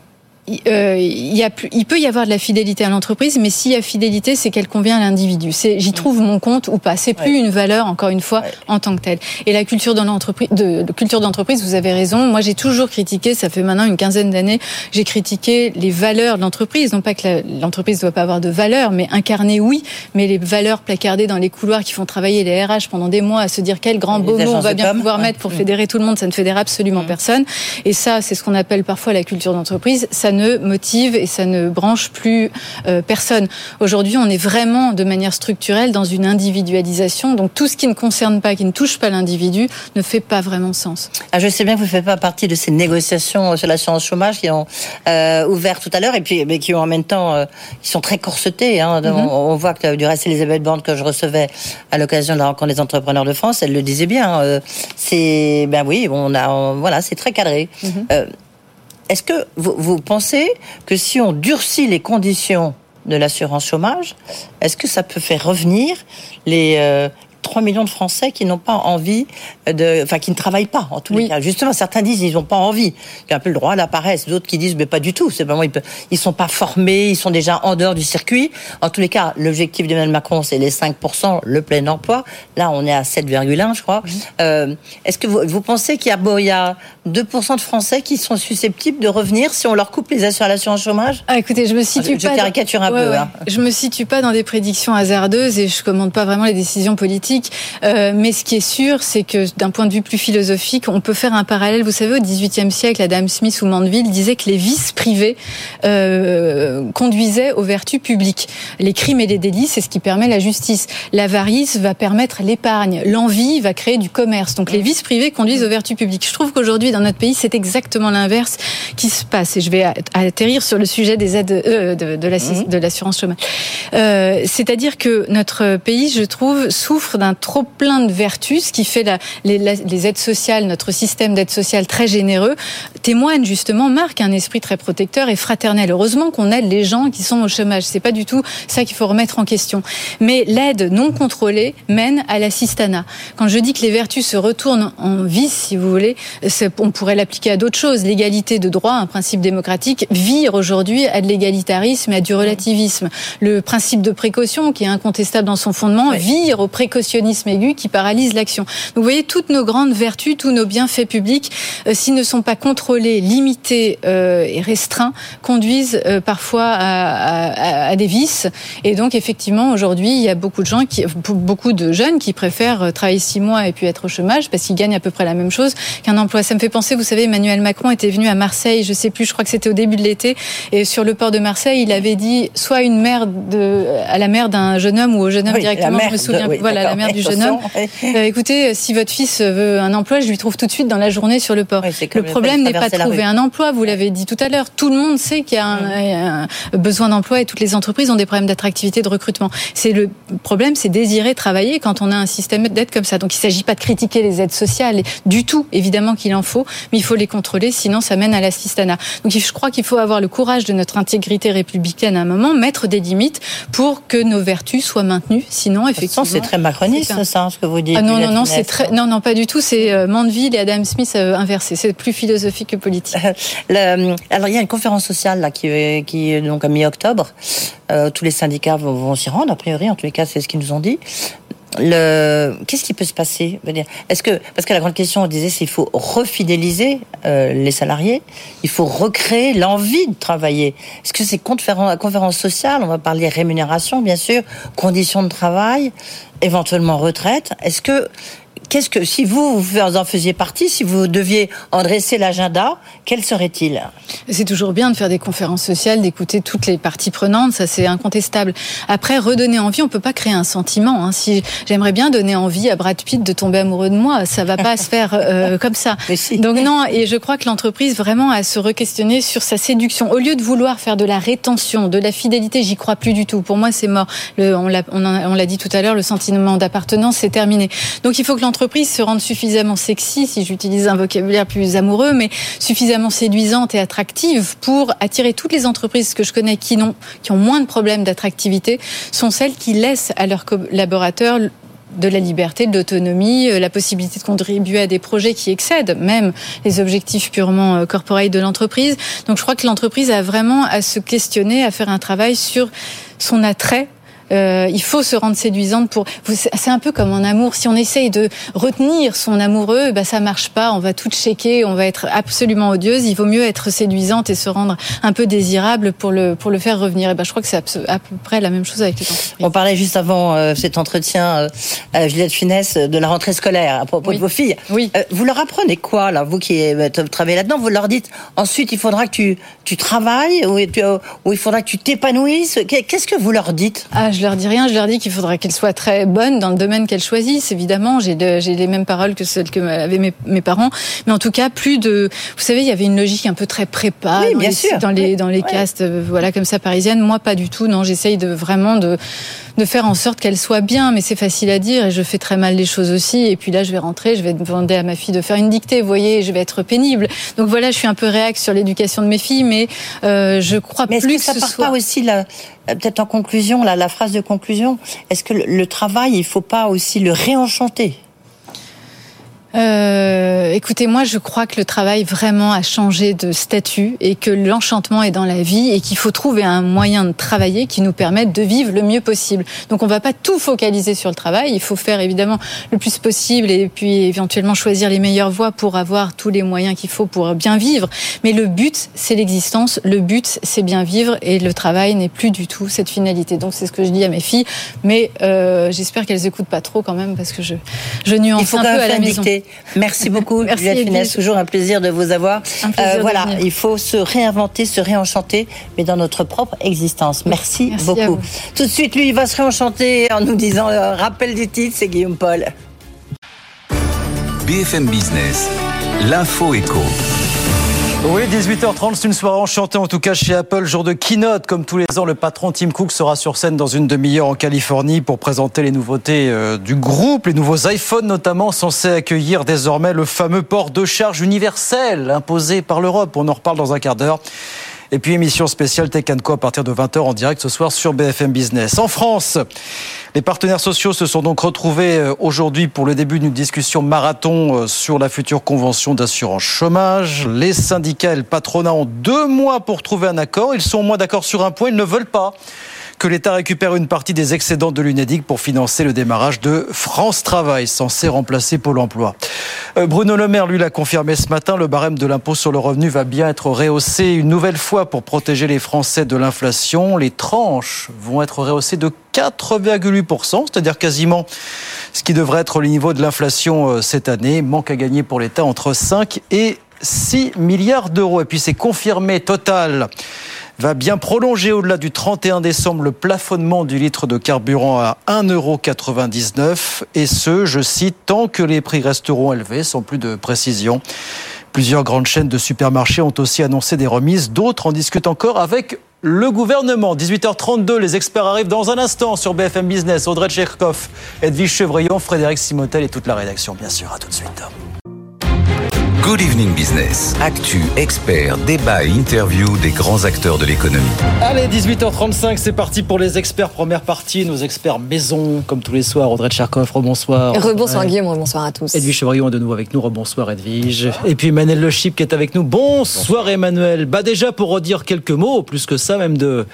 Il, euh, il y a plus, il peut y avoir de la fidélité à l'entreprise, mais s'il y a fidélité, c'est qu'elle convient à l'individu. C'est j'y trouve mon compte ou pas. C'est plus une valeur, encore une fois, en tant que telle. Et la culture dans l'entreprise, de, de culture d'entreprise, vous avez raison. Moi, j'ai toujours critiqué. Ça fait maintenant une quinzaine d'années, j'ai critiqué les valeurs de l'entreprise. Non pas que l'entreprise ne doit pas avoir de valeurs, mais incarner, oui. Mais les valeurs placardées dans les couloirs qui font travailler les RH pendant des mois à se dire quel grand beau mot on va bien com, pouvoir ouais. mettre pour Mm. fédérer tout le monde, ça ne fédère absolument personne. Et ça, c'est ce qu'on appelle parfois la culture d'entreprise. Ça ne motive et ça ne branche plus euh, personne. Aujourd'hui, on est vraiment de manière structurelle dans une individualisation. Donc tout ce qui ne concerne pas, qui ne touche pas l'individu, ne fait pas vraiment sens. Ah, je sais bien que vous ne faites pas partie de ces négociations sur l'assurance chômage qui ont euh, ouvert tout à l'heure et puis mais qui ont en même temps euh, qui sont très corsetées. Hein. Mhm. on, on voit que du reste Elisabeth Borne que je recevais à l'occasion de la rencontre des entrepreneurs de France, elle le disait bien. c'est ben oui, on a on- voilà, c'est très cadré. Mhm. Euh, Est-ce que vous, pensez que si on durcit les conditions de l'assurance chômage, est-ce que ça peut faire revenir les euh, 3 millions de Français qui n'ont pas envie de, enfin qui ne travaillent pas en tous les cas. Justement, certains disent ils n'ont pas envie, il y a un peu le droit à la paresse. D'autres qui disent mais pas du tout. C'est vraiment ils, ils sont pas formés, ils sont déjà en dehors du circuit. En tous les cas, l'objectif d'Emmanuel Macron c'est les 5 le plein emploi. Là, on est à 7,1 je crois. Euh, Est-ce que vous, vous pensez qu'il y a bon, il y a 2 de Français qui sont susceptibles de revenir si on leur coupe les assurances à l'assurance chômage? Ah, écoutez, je me situe Je- je pas. caricature un peu, hein. Je me situe pas dans des prédictions hasardeuses et je commande pas vraiment les décisions politiques. Euh, mais ce qui est sûr, c'est que d'un point de vue plus philosophique, on peut faire un parallèle. Vous savez, au XVIIIe siècle, Adam Smith ou Mandeville disait que les vices privés euh, conduisaient aux vertus publiques. Les crimes et les délits, c'est ce qui permet la justice. L'avarice va permettre l'épargne. L'envie va créer du commerce. Donc les vices privés conduisent aux vertus publiques. Je trouve qu'aujourd'hui, dans notre pays, c'est exactement l'inverse qui se passe. Et je vais atterrir sur le sujet des aides euh, de, de l'assi- de l'assurance chômage. C'est-à-dire que notre pays, je trouve, souffre d'un trop plein de vertus, ce qui fait la, les, les, aides sociales, notre système d'aide sociale très généreux, témoigne justement, marque un esprit très protecteur et fraternel. Heureusement qu'on aide les gens qui sont au chômage. C'est pas du tout ça qu'il faut remettre en question. Mais l'aide non contrôlée mène à l'assistanat. Quand je dis que les vertus se retournent en vice, si vous voulez, on pourrait l'appliquer à d'autres choses. L'égalité de droit, un principe démocratique, vire aujourd'hui à de l'égalitarisme et à du relativisme. Le principe de précaution, qui est incontestable dans son fondement, vire au précautionnisme aigu qui paralyse l'action. Donc vous voyez, toutes nos grandes vertus, tous nos bienfaits publics, euh, s'ils ne sont pas contrôlés, limités euh, et restreints, conduisent euh, parfois à, à, des vices. Et donc effectivement, aujourd'hui, il y a beaucoup de gens, qui, beaucoup de jeunes qui préfèrent travailler six mois et puis être au chômage parce qu'ils gagnent à peu près la même chose qu'un emploi. Ça me fait penser, vous savez, Emmanuel Macron était venu à Marseille, je sais plus, je crois que c'était au début de l'été, et sur le port de Marseille, il avait dit soit une mère de, à la mère d'un jeune homme ou au jeune homme directement, je me souviens, voilà, la mère du jeune homme. Euh, écoutez, si votre fils veut un emploi, je lui trouve tout de suite dans la journée sur le port. le problème n'est pas de trouver un emploi, vous l'avez dit tout à l'heure. Tout le monde sait qu'il y a un, besoin d'emploi et toutes les entreprises ont des problèmes d'attractivité, de recrutement. C'est le problème, c'est désirer travailler quand on a un système d'aide comme ça. Donc il ne s'agit pas de critiquer les aides sociales du tout, évidemment qu'il en faut, mais il faut les contrôler, sinon ça mène à l'assistanat. Donc je crois qu'il faut avoir le courage de notre intégrité républicaine à un moment, mettre des limites pour que nos vertus soient maintenues. Sinon, effectivement, c'est très ça, ce que vous dites. Ah non, non, non, c'est très, non, non, pas du tout. C'est euh, Mandeville et Adam Smith euh, inversé. C'est plus philosophique que politique. Le, alors, il y a une conférence sociale là qui, qui est donc à mi-octobre. Euh, tous les syndicats vont, vont s'y rendre, a priori. En tous les cas, c'est ce qu'ils nous ont dit le qu'est-ce qui peut se passer Est-ce que parce que la grande question on disait c'est il faut refidéliser euh, les salariés, il faut recréer l'envie de travailler. Est-ce que c'est conférence, conférence sociale On va parler rémunération bien sûr, conditions de travail, éventuellement retraite. Est-ce que qu'est-ce que, si vous, vous en faisiez partie, si vous deviez en dresser l'agenda, quel serait-il? C'est toujours bien de faire des conférences sociales, d'écouter toutes les parties prenantes, ça c'est incontestable. Après, redonner envie, on peut pas créer un sentiment. Hein. Si j'aimerais bien donner envie à Brad Pitt de tomber amoureux de moi, ça va pas se faire euh, comme ça. Donc non, et je crois que l'entreprise vraiment a à se re-questionner sur sa séduction. Au lieu de vouloir faire de la rétention, de la fidélité, j'y crois plus du tout. Pour moi, c'est mort. Le, on l'a dit tout à l'heure, le sentiment d'appartenance, c'est terminé. Donc il faut que l'entreprise se rende suffisamment sexy, si j'utilise un vocabulaire plus amoureux, mais suffisamment séduisante et attractive pour attirer toutes les entreprises que je connais qui, ont, qui ont moins de problèmes d'attractivité, sont celles qui laissent à leurs collaborateurs de la liberté, de l'autonomie, euh, la possibilité de contribuer à des projets qui excèdent même les objectifs purement euh, corporels de l'entreprise. Donc je crois que l'entreprise a vraiment à se questionner, à faire un travail sur son attrait euh, il faut se rendre séduisante pour. C'est un peu comme en amour. Si on essaye de retenir son amoureux, bah ça marche pas. On va tout checker, on va être absolument odieuse. Il vaut mieux être séduisante et se rendre un peu désirable pour le pour le faire revenir. Et ben je crois que c'est à peu près la même chose avec les entreprises. On parlait juste avant euh, cet entretien, euh, Juliette Finesse, de la rentrée scolaire à propos de vos filles. Oui. Vous leur apprenez quoi là, vous qui travaillez là-dedans? Vous leur dites ensuite il faudra que tu tu travailles ou, ou il faudra que tu t'épanouisses. Qu'est-ce que vous leur dites? Ah, je leur dis rien. Je leur dis qu'il faudrait qu'elles soient très bonnes dans le domaine qu'elles choisissent. Évidemment, j'ai les mêmes paroles que celles que avaient mes, parents. Mais en tout cas, plus de. Vous savez, il y avait une logique un peu très prépa oui, dans, bien les, sûr. dans les dans les castes, euh, voilà comme ça parisiennes. Moi, pas du tout. Non, j'essaye de vraiment de de faire en sorte qu'elles soient bien. Mais c'est facile à dire et je fais très mal les choses aussi. Et puis là, je vais rentrer, je vais demander à ma fille de faire une dictée. Vous voyez, je vais être pénible. Donc voilà, je suis un peu réac sur l'éducation de mes filles, mais euh, je crois mais plus que, ça ce part soit... pas aussi la peut-être en conclusion, la phrase de conclusion, est-ce que le, travail, il faut pas aussi le réenchanter? Euh, écoutez, moi, je crois que le travail vraiment a changé de statut et que l'enchantement est dans la vie et qu'il faut trouver un moyen de travailler qui nous permette de vivre le mieux possible. Donc, on va pas tout focaliser sur le travail. Il faut faire évidemment le plus possible et puis éventuellement choisir les meilleures voies pour avoir tous les moyens qu'il faut pour bien vivre. Mais le but, c'est l'existence. Le but, c'est bien vivre et le travail n'est plus du tout cette finalité. Donc, c'est ce que je dis à mes filles. Mais euh, j'espère qu'elles écoutent pas trop quand même parce que je, je nuance un peu à la maison. Merci beaucoup, Merci Juliette Finesse. Toujours un plaisir de vous avoir. Euh, voilà, il faut se réinventer, se réenchanter, mais dans notre propre existence. Merci, Merci beaucoup. Tout de suite, lui, il va se réenchanter en nous disant euh, rappel du titre, c'est Guillaume Paul. BFM Business, l'info éco. Oui, 18h30, c'est une soirée enchantée en tout cas chez Apple, jour de keynote. Comme tous les ans, le patron Tim Cook sera sur scène dans une demi-heure en Californie pour présenter les nouveautés euh, du groupe, les nouveaux iPhones notamment, censés accueillir désormais le fameux port de charge universel imposé par l'Europe. On en reparle dans un quart d'heure. Et puis émission spéciale Tech Co à partir de 20h en direct ce soir sur BFM Business. En France, les partenaires sociaux se sont donc retrouvés euh, aujourd'hui pour le début d'une discussion marathon euh, sur la future convention d'assurance chômage. Les syndicats et le patronat ont deux mois pour trouver un accord. Ils sont au moins d'accord sur un point, ils ne veulent pas que l'État récupère une partie des excédents de l'UNEDIC pour financer le démarrage de France Travail, censé remplacer Pôle emploi. Euh, Bruno Le Maire, lui, l'a confirmé ce matin, le barème de l'impôt sur le revenu va bien être rehaussé une nouvelle fois pour protéger les Français de l'inflation. Les tranches vont être rehaussées de 4,8%, c'est-à-dire quasiment ce qui devrait être le niveau de l'inflation euh, cette année. Manque à gagner pour l'État entre 5 et 6 milliards d'euros. Et puis c'est confirmé, Total va bien prolonger au-delà du 31 décembre le plafonnement du litre de carburant à 1,99€ et ce, je cite, tant que les prix resteront élevés, sans plus de précision. Plusieurs grandes chaînes de supermarchés ont aussi annoncé des remises, d'autres en discutent encore avec le gouvernement. 18h32, les experts arrivent dans un instant sur BFM Business. Audrey Tcherkov, Edwige Chevrillon, Frédéric Simotel et toute la rédaction, bien sûr. À tout de suite. Good Evening Business. Actu, experts, débat et interview des grands acteurs de l'économie. Allez, 18h35, c'est parti pour les experts. Première partie, nos experts maison, comme tous les soirs. Audrey Tcharkov, rebonsoir. Rebonsoir Guillaume, rebonsoir à tous. Edwige Chevrillon est de nouveau avec nous. Rebonsoir Edwige. Et puis Emmanuel Le Chip qui est avec nous. Bonsoir, Emmanuel. Bah déjà pour redire quelques mots, plus que ça même de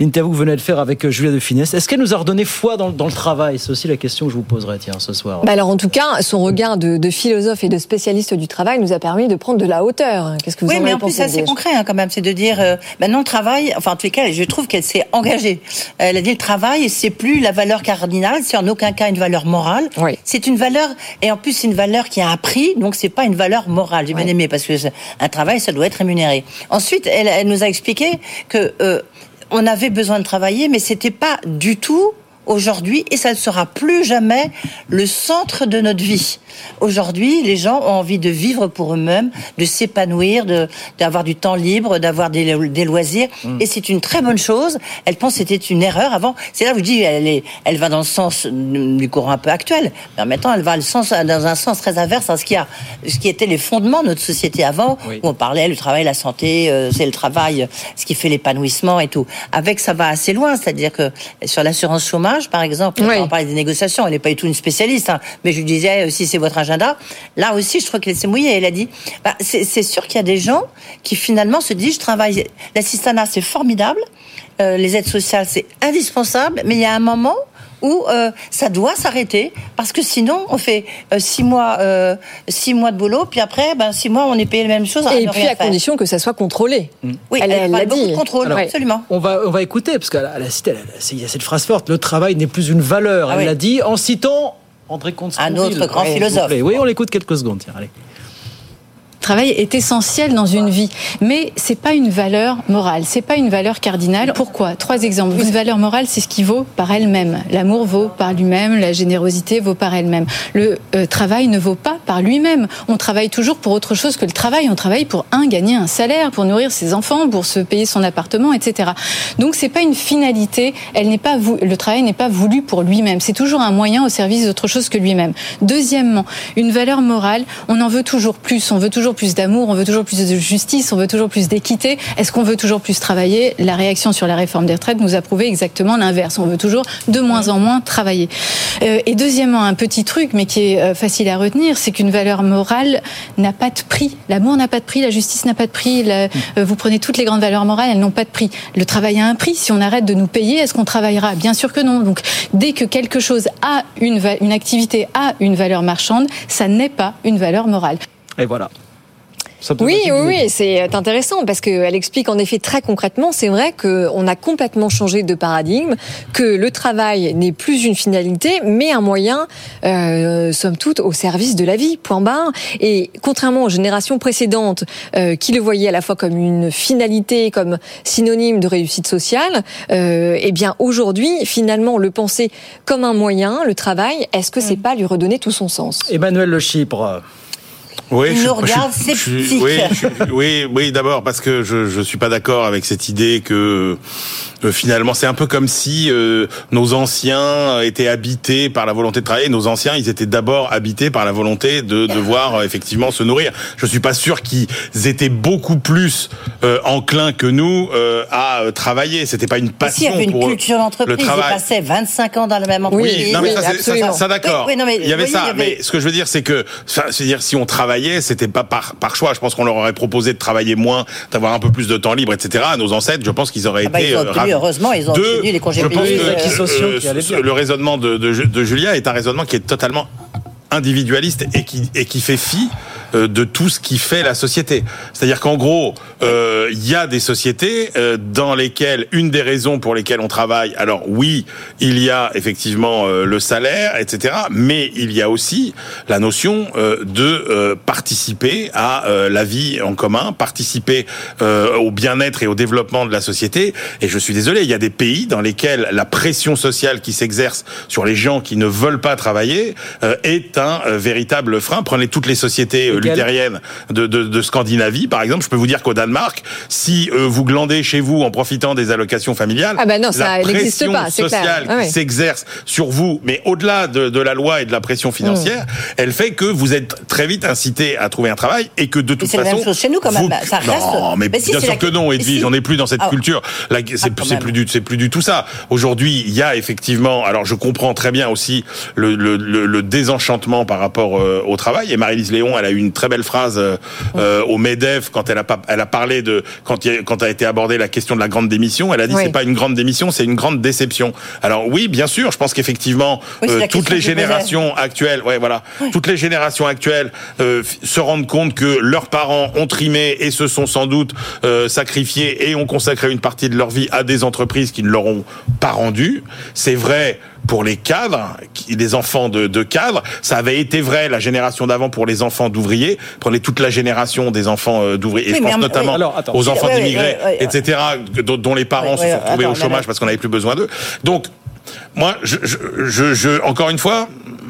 l'interview que vous venez de faire avec euh, Julia de Finesse. Est-ce qu'elle nous a redonné foi dans, le travail? C'est aussi la question que je vous poserai tiens, ce soir. Bah alors en tout cas, son regard de, philosophe et de spécialiste du travail nous a permis de prendre de la hauteur. Qu'est-ce que vous oui, en mais en plus c'est assez concret hein, quand même, c'est de dire euh, maintenant le travail, enfin en tout cas, je trouve qu'elle s'est engagée. Elle a dit le travail, c'est plus la valeur cardinale, c'est en aucun cas une valeur morale. Oui. C'est une valeur et en plus c'est une valeur qui a un prix, donc c'est pas une valeur morale. J'ai bien aimé parce que un travail, ça doit être rémunéré. Ensuite, elle, elle nous a expliqué que euh, on avait besoin de travailler, mais c'était pas du tout aujourd'hui et ça ne sera plus jamais le centre de notre vie. Aujourd'hui, les gens ont envie de vivre pour eux-mêmes, de s'épanouir, d'avoir du temps libre, d'avoir des, des, loisirs mm. et c'est une très bonne chose. Elle pense que c'était une erreur avant. C'est là où je dis elle est, elle va dans le sens du courant un peu actuel, mais maintenant elle va le sens, dans un sens très inverse à ce qui a ce qui était les fondements de notre société avant où on parlait le travail, la santé, euh, c'est le travail, ce qui fait l'épanouissement et tout. Avec ça va assez loin, c'est-à-dire que sur l'assurance chômage par exemple, on parle des négociations, elle n'est pas du tout une spécialiste, hein. mais je lui disais, si c'est votre agenda, là aussi, je crois qu'elle s'est mouillée. Elle a dit, bah, c'est sûr qu'il y a des gens qui finalement se disent, je travaille, l'assistanat, c'est formidable, euh, les aides sociales, c'est indispensable, mais il y a un moment où euh, ça doit s'arrêter parce que sinon on fait euh, six mois euh, six mois de boulot puis après ben six mois on est payé la même chose et puis à condition que ça soit contrôlé. Mm. oui elle, elle, a beaucoup de contrôle absolument. on va on va écouter parce qu'elle a cité il y a cette phrase forte le travail n'est plus une valeur ah elle l'a dit en citant André Comte un autre grand philosophe. oui on l'écoute quelques secondes tiens allez travail est essentiel dans une vie, mais c'est pas une valeur morale, c'est pas une valeur cardinale. Pourquoi? Trois exemples. Une valeur morale, c'est ce qui vaut par elle-même. L'amour vaut par lui-même, la générosité vaut par elle-même. Le euh, travail ne vaut pas par lui-même. On travaille toujours pour autre chose que le travail. On travaille pour un gagner un salaire, pour nourrir ses enfants, pour se payer son appartement, etc. Donc c'est pas une finalité. Elle n'est pas le travail n'est pas voulu pour lui-même. C'est toujours un moyen au service d'autre chose que lui-même. Deuxièmement, une valeur morale, on en veut toujours plus. On veut toujours plus d'amour, on veut toujours plus de justice, on veut toujours plus d'équité. Est-ce qu'on veut toujours plus travailler? La réaction sur la réforme des retraites nous a prouvé exactement l'inverse. On veut toujours de moins en moins travailler. Euh, et deuxièmement, un petit truc, mais qui est euh, facile à retenir, c'est qu'une valeur morale n'a pas de prix. L'amour n'a pas de prix, la justice n'a pas de prix. Euh, vous prenez toutes les grandes valeurs morales, elles n'ont pas de prix. Le travail a un prix. Si on arrête de nous payer, est-ce qu'on travaillera? Bien sûr que non. Donc, dès que quelque chose a une, une activité a une valeur marchande, ça n'est pas une valeur morale. Et voilà oui, oui, oui, c'est intéressant parce qu'elle explique en effet très concrètement, c'est vrai qu'on a complètement changé de paradigme, que le travail n'est plus une finalité, mais un moyen, euh, somme toute, au service de la vie, point barre. Et contrairement aux générations précédentes euh, qui le voyaient à la fois comme une finalité, comme synonyme de réussite sociale, euh, eh bien aujourd'hui, finalement, le penser comme un moyen, le travail, est-ce que c'est mm. pas lui redonner tout son sens? Emmanuel Le Chypre Oui, je- regarde je-. Oui, oui, oui, d'abord parce que je je suis pas d'accord avec cette idée que euh, finalement c'est un peu comme si euh, nos anciens étaient habités par la volonté de travailler. Nos anciens, ils étaient d'abord habités par la volonté de devoir euh, effectivement se nourrir. Je suis pas sûr qu'ils étaient beaucoup plus euh, enclins que nous euh, à euh, travailler. C'était pas une Ici, il y passion avait une pour culture le d'entreprise. Ils travail. passaient 25 ans dans la même entreprise. Oui, non mais ça, c'est- ça, ça, ça, d'accord. Oui, il y avait voyez, ça, il y avait- mais ce que je veux dire, c'est que, c'est-à-dire si on travaillait, c'était pas par, par choix. Je pense qu'on leur aurait proposé de travailler moins, d'avoir un peu plus de temps libre, etc. À nos ancêtres, je pense qu'ils auraient Ah bah, été ils ont euh, obtenu, heureusement, ils ont obtenu les congés payés, euh, le raisonnement de, de, de Julia est un raisonnement qui est totalement individualiste et qui et qui fait fi de tout ce qui fait la société. C'est-à-dire qu'en gros, euh, il y a des sociétés euh, dans lesquelles une des raisons pour lesquelles on travaille, alors oui, il y a effectivement euh, le salaire, etc. Mais il y a aussi la notion euh, de euh, participer à euh, la vie en commun, participer euh, au bien-être et au développement de la société. Et je suis désolé, il y a des pays dans lesquels la pression sociale qui s'exerce sur les gens qui ne veulent pas travailler euh, est un euh, véritable frein. Prenez toutes les sociétés luthériennes de, de, de Scandinavie, par exemple. Je peux vous dire qu'au Danemark, si euh, vous glandez chez vous en profitant des allocations familiales, Ah bah non, ça la n'existe pression pas, c'est clair. sociale Ah qui s'exerce sur vous, mais au-delà de, de la loi et de la pression financière, Mm. elle fait que vous êtes très vite incité à trouver un travail et que de toute c'est la façon, même chose chez nous, quand même. vous- Bah, ça reste- Non, mais, Mais si, bien sûr la- que non, Edwige, si. on n'est plus dans cette Ah. culture. C'est même. plus du, c'est plus du tout ça. Aujourd'hui, il y a effectivement. Alors, je comprends très bien aussi le, le, le, le désenchantement par rapport euh, au travail. Et Marie-Lise Léon, elle a eu une très belle phrase euh, euh, au Medef quand elle a pas, elle a parlé de quand il quand a été abordée la question de la grande démission. Elle a dit Oui. c'est pas une grande démission, c'est une grande déception. Alors oui, bien sûr, je pense qu'effectivement Oui, euh, toutes les générations actuelles, ouais, voilà, toutes les générations actuelles euh, se rendent compte que leurs parents ont trimé et se sont sans doute euh, sacrifiés et ont consacré une partie de leur vie à des entreprises qui ne leur ont pas rendu. C'est vrai pour les cadres, les enfants de, de cadres. Ça avait été vrai la génération d'avant pour les enfants d'ouvriers. Prenez toute la génération des enfants euh, d'ouvriers. Et Oui, je pense en- notamment oui. Alors, attends. aux enfants Oui, d'immigrés, etc., dont, dont les parents se sont retrouvés attends, au chômage parce qu'on n'avait plus besoin d'eux. Donc, moi, je, je, je, je- encore une fois,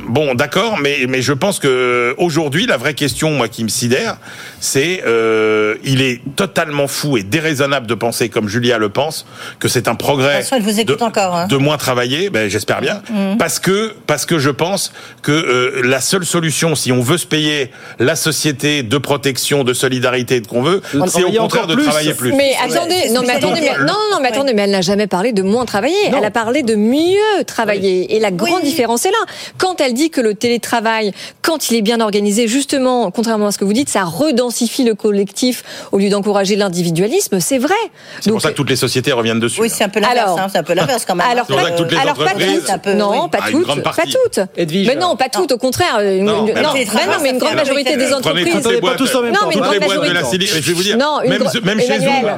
bon, d'accord, mais mais je pense que aujourd'hui, la vraie question, moi, qui me sidère, c'est euh, il est totalement fou et déraisonnable de penser, comme Julia le pense, que c'est un progrès. De toute façon, elle vous écoute de, encore, hein. de moins travailler, ben, j'espère bien, Mhm. parce que parce que je pense que euh, la seule solution, si on veut se payer la société de protection, de solidarité qu'on veut, De c'est au contraire encore de plus. travailler plus. Mais attendez, non mais attendez, mais, non, non, mais attendez, mais elle n'a jamais parlé de moins travailler. Non. Elle a parlé de mieux travailler. Et la grande Oui. différence est là. Quand elle dit que le télétravail, quand il est bien organisé, justement, contrairement à ce que vous dites, ça redensifie le collectif au lieu d'encourager l'individualisme, c'est vrai. C'est pour ça que toutes les sociétés reviennent dessus. Oui, c'est un peu l'inverse. Alors- hein, c'est un peu l'inverse quand même. Alors, C'est pour ça que toutes les alors pas toutes, Un peu, non, oui. pas Ah, toutes, pas toutes. Edwige, mais non, pas toutes, au contraire. Non, une- mais non, mais une grande majorité des entreprises. pas tous en même Non, temps. mais une grande majorité. Je vais vous dire, Non, une même, chez. Zoom,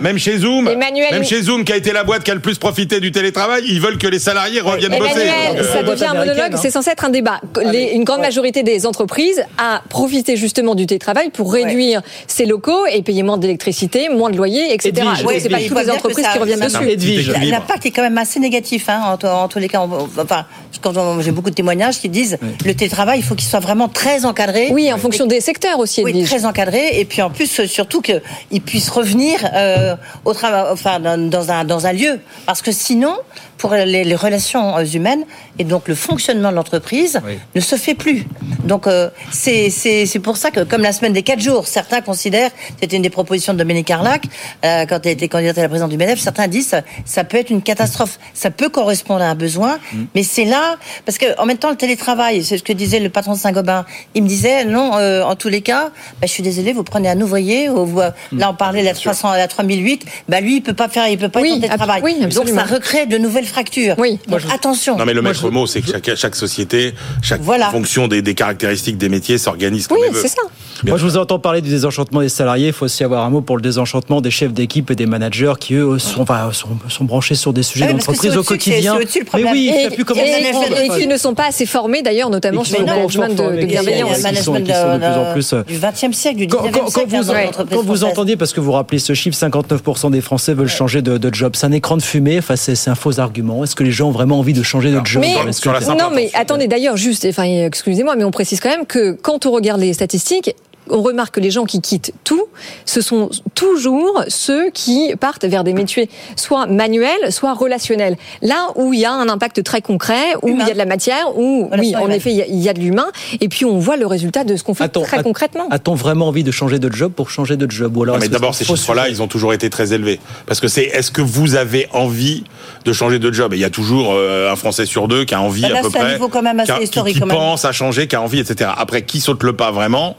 même chez Zoom, même chez Zoom, qui a été la boîte qui a le plus profité du télétravail, ils veulent que les salariés reviennent bosser. Emmanuel, Donc, euh, ça devient un monologue, hein. c'est censé être un débat. Les- une grande majorité des entreprises a profité justement du télétravail pour réduire ses locaux et payer moins d'électricité, moins de loyer, etc. Edwige, oui, c'est pas toutes les entreprises ça- qui reviennent dessus. L'impact est quand même assez négatif, hein, en, en tous les cas. On- Enfin, quand j'ai beaucoup de témoignages qui disent le télétravail, il faut qu'il soit vraiment très encadré. Oui, en fonction des secteurs aussi, Oui, Edwige. très encadré. Et puis en plus, surtout qu'ils puissent revenir euh, au travail, enfin dans, dans un dans un lieu, parce que sinon, pour les, les relations euh, humaines. Et donc le fonctionnement de l'entreprise Oui. ne se fait plus. Donc euh, c'est c'est c'est pour ça que comme la semaine des quatre jours, certains considèrent, c'était une des propositions de Dominique Carlac euh, quand elle était candidate à la présidence du MEDEF, certains disent ça, ça peut être une catastrophe, ça peut correspondre à un besoin, mais c'est là parce que en même temps le télétravail, c'est ce que disait le patron de Saint-Gobain, il me disait non, euh, en tous les cas, bah, je suis désolé, vous prenez un ouvrier, ou vous- là on parlait de la 300 à la 3008, bah lui il peut pas faire, il peut pas Oui, être en télétravail, oui, donc ça recrée de nouvelles fractures. Oui. Attention. Non mais le maître mot, c'est que chaque, chaque société, chaque Voilà. fonction des, des caractéristiques des métiers s'organise comme Oui, elle veut. c'est ça. Bien Moi, je vous entends parler du désenchantement des salariés. Il faut aussi avoir un mot pour le désenchantement des chefs d'équipe et des managers qui, eux, sont, enfin, sont, sont branchés sur des sujets Ah d'entreprise au c'est- quotidien. c'est Mais oui, Et, plus comment et- qui ne sont pas assez formés d'ailleurs, notamment sur le management de, bienveillance. le qui sont- management qui sont de plus en plus, euh, du 20e siècle, du 19e Quand, quand- vous, quand vous entendez, parce que vous rappelez ce chiffre, 59% des Français veulent changer de, de job. C'est un écran de fumée. Enfin, c'est c'est un faux argument. Est-ce que les gens ont vraiment envie de changer de job Mais, Est-ce que- sur la simple non, mais attendez, d'ailleurs, juste, enfin, excusez-moi, mais on précise quand même que quand on regarde les statistiques, on remarque que les gens qui quittent tout, ce sont toujours ceux qui partent vers des métiers soit manuels, soit relationnels. Là où il y a un impact très concret, où il y a de la matière, où oui, en effet, il y a- il y, a de l'humain, et puis on voit le résultat de ce qu'on fait très concrètement. A-t-on vraiment envie de changer de job pour changer de job? Ou alors Non, mais d'abord, ces chiffres-là, ils ont toujours été très élevés. Parce que c'est, est-ce que vous avez envie de changer de job? Et il y a toujours euh, un Français sur deux qui a envie Bah là, à peu c'est un près, niveau quand même assez qui, a- qui- historique, qui quand même. pense à changer, qui a envie, etc. Après, qui saute le pas vraiment?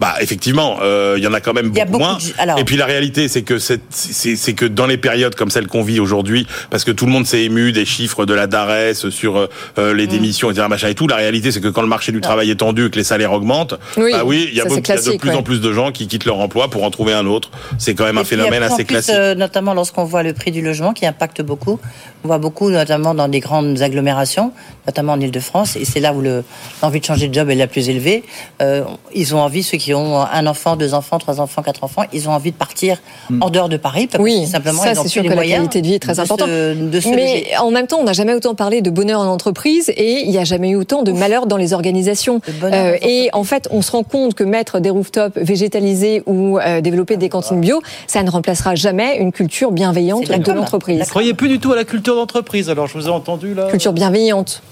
Bah effectivement, euh, il y en a quand même beaucoup, moins. de- alors- Et puis la réalité, c'est que c'est que dans les périodes comme celle qu'on vit aujourd'hui, parce que tout le monde s'est ému des chiffres de la DARES sur euh, euh, Mm. les démissions, etc. Machin et tout. La réalité, c'est que quand le marché du travail est tendu, et que les salaires augmentent, Oui, bah oui, il y a, beaucoup- y de plus ouais. en plus de gens qui quittent leur emploi pour en trouver un autre. C'est quand même un Et a phénomène assez plus, classique. euh, notamment lorsqu'on voit le prix du logement qui impacte beaucoup. On voit beaucoup, notamment dans des grandes agglomérations, notamment en Ile-de-France, et c'est là où le- l'envie de changer de job est la plus élevée. Euh, ils ont envie, ceux qui ont un enfant, deux enfants, trois enfants, quatre enfants, ils ont envie de partir en dehors de Paris. parce que Oui, simplement, ça ils ont c'est sûr les que la moyens qualité de vie est très importante. Mais en même temps, on n'a jamais autant parlé de bonheur en entreprise et il n'y a jamais eu autant de malheur dans les organisations. Euh, et en fait, on se rend compte que mettre des rooftops végétalisés ou euh, développer des cantines bio, ça ne remplacera jamais une culture bienveillante de l'entreprise. Vous croyez plus du tout à la culture d'entreprise Alors je vous ai entendu là. Culture bienveillante.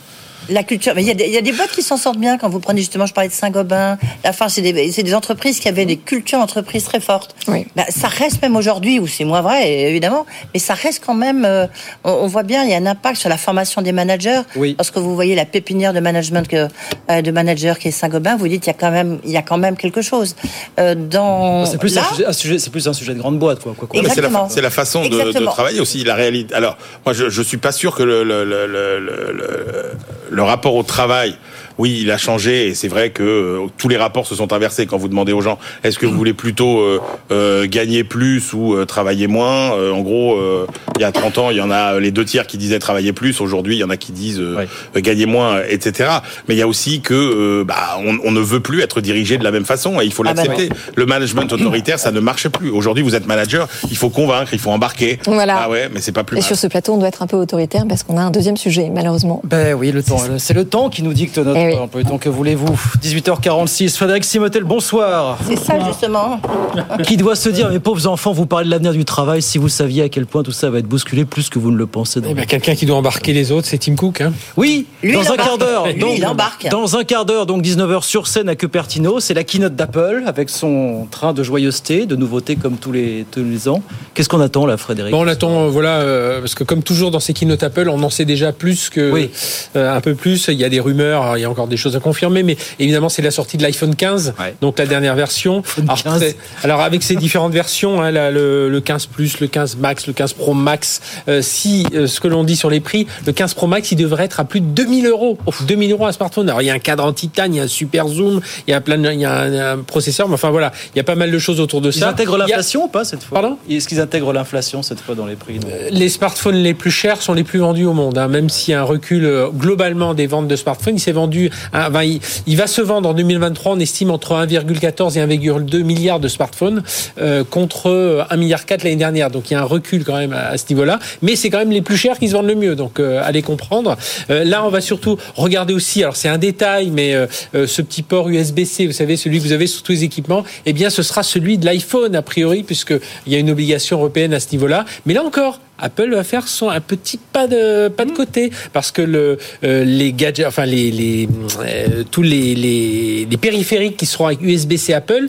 La culture, mais il y, a des- il y a des boîtes qui s'en sortent bien quand vous prenez justement, je parlais de Saint-Gobain, la fin, c'est des, entreprises qui avaient des cultures d'entreprise très fortes. Bah, ça reste même aujourd'hui, où c'est moins vrai, évidemment, mais ça reste quand même, euh, on, on voit bien, il y a un impact sur la formation des managers. Lorsque vous voyez la pépinière de management que, euh, de manager qui est Saint-Gobain, vous dites, il y a quand même, il y a quand même quelque chose. Euh, dans, C'est plus, là, un sujet, un sujet- c'est plus un sujet de grande boîte, quoi. quoi mais c'est la, Exactement. c'est la façon de, travailler aussi, la réalité. Alors, moi, je, je suis pas sûr que le, le, le, le, le- rapport au travail, oui, il a changé, et c'est vrai que euh, tous les rapports se sont inversés. Quand vous demandez aux gens, est-ce que vous voulez plutôt euh, euh, gagner plus ou euh, travailler moins? Euh, En gros, euh, il y a 30 ans, il y en a les deux tiers qui disaient travailler plus. Aujourd'hui, il y en a qui disent gagner moins, etc. Mais il y a aussi que euh, bah, on, on ne veut plus être dirigé de la même façon, et il faut Ah bah l'accepter. ouais. Le management autoritaire, ça ne marche plus. Aujourd'hui, vous êtes manager, il faut convaincre, il faut embarquer. Voilà. Ah ouais, mais c'est pas plus Et mal. sur ce plateau, on doit être un peu autoritaire parce qu'on a un deuxième sujet, malheureusement. Ben oui, le temps. C'est le temps qui nous dicte notre Eh oui. emploi du temps. Que voulez-vous 18h46. Frédéric Simotel, bonsoir. c'est ça justement. Qui doit se dire, mes pauvres enfants, vous parlez de l'avenir du travail, si vous saviez à quel point tout ça va être bousculé plus que vous ne le pensez. Eh ben, Quelqu'un qui doit embarquer les autres, c'est Tim Cook. Hein. Oui, Lui, dans il un embarque. quart d'heure. Lui, donc, il embarque. Dans un quart d'heure, donc 19h sur scène à Cupertino, c'est la keynote d'Apple avec son train de joyeuseté, de nouveautés comme tous les, tous les ans. Qu'est-ce qu'on attend là, Frédéric? Bon, on attend, euh, voilà, euh, parce que comme toujours dans ces keynote Apple, on en sait déjà plus que euh, un peu plus. Il y a des rumeurs, alors, il y a encore des choses à confirmer, mais évidemment c'est la sortie de l'iPhone 15, donc la dernière version. Alors, 15. très- alors, avec ces différentes versions, hein, là, le, le 15 Plus, le 15 Max, le 15 Pro Max, euh, si euh, ce que l'on dit sur les prix, le 15 Pro Max, il devrait être à plus de 2000 euros. Oh, 2000 euros un smartphone. Alors il y a un cadre en titane, il y a un super zoom, il y a plein, de- il y a un, un processeur, mais enfin voilà, il y a pas mal de choses autour de Ils ça. intègrent Il y a- l'inflation ou pas cette fois? Pardon? Est-ce qu'ils intègrent l'inflation cette fois dans les prix? Non les smartphones les plus chers sont les plus vendus au monde. hein. Même s'il y a un recul euh, des ventes de smartphones, il s'est vendu, il, il va se vendre en 2023. On estime entre 1,14 et 1,2 milliard de smartphones euh, contre euh, 1 milliard 4 l'année dernière. Donc il y a un recul quand même à, à ce niveau-là. Mais c'est quand même les plus chers qui se vendent le mieux. Donc euh, allez comprendre. Euh, là, on va surtout regarder aussi. Alors c'est un détail, mais euh, euh, ce petit port USB-C, vous savez, celui que vous avez sur tous les équipements, eh bien, ce sera celui de l'iPhone a priori, puisque il y a une obligation européenne à ce niveau-là. Mais là encore. Apple va faire son un petit pas de pas de côté. Parce que le euh, les gadgets enfin les les euh, tous les, les les périphériques qui seront avec USB-C Apple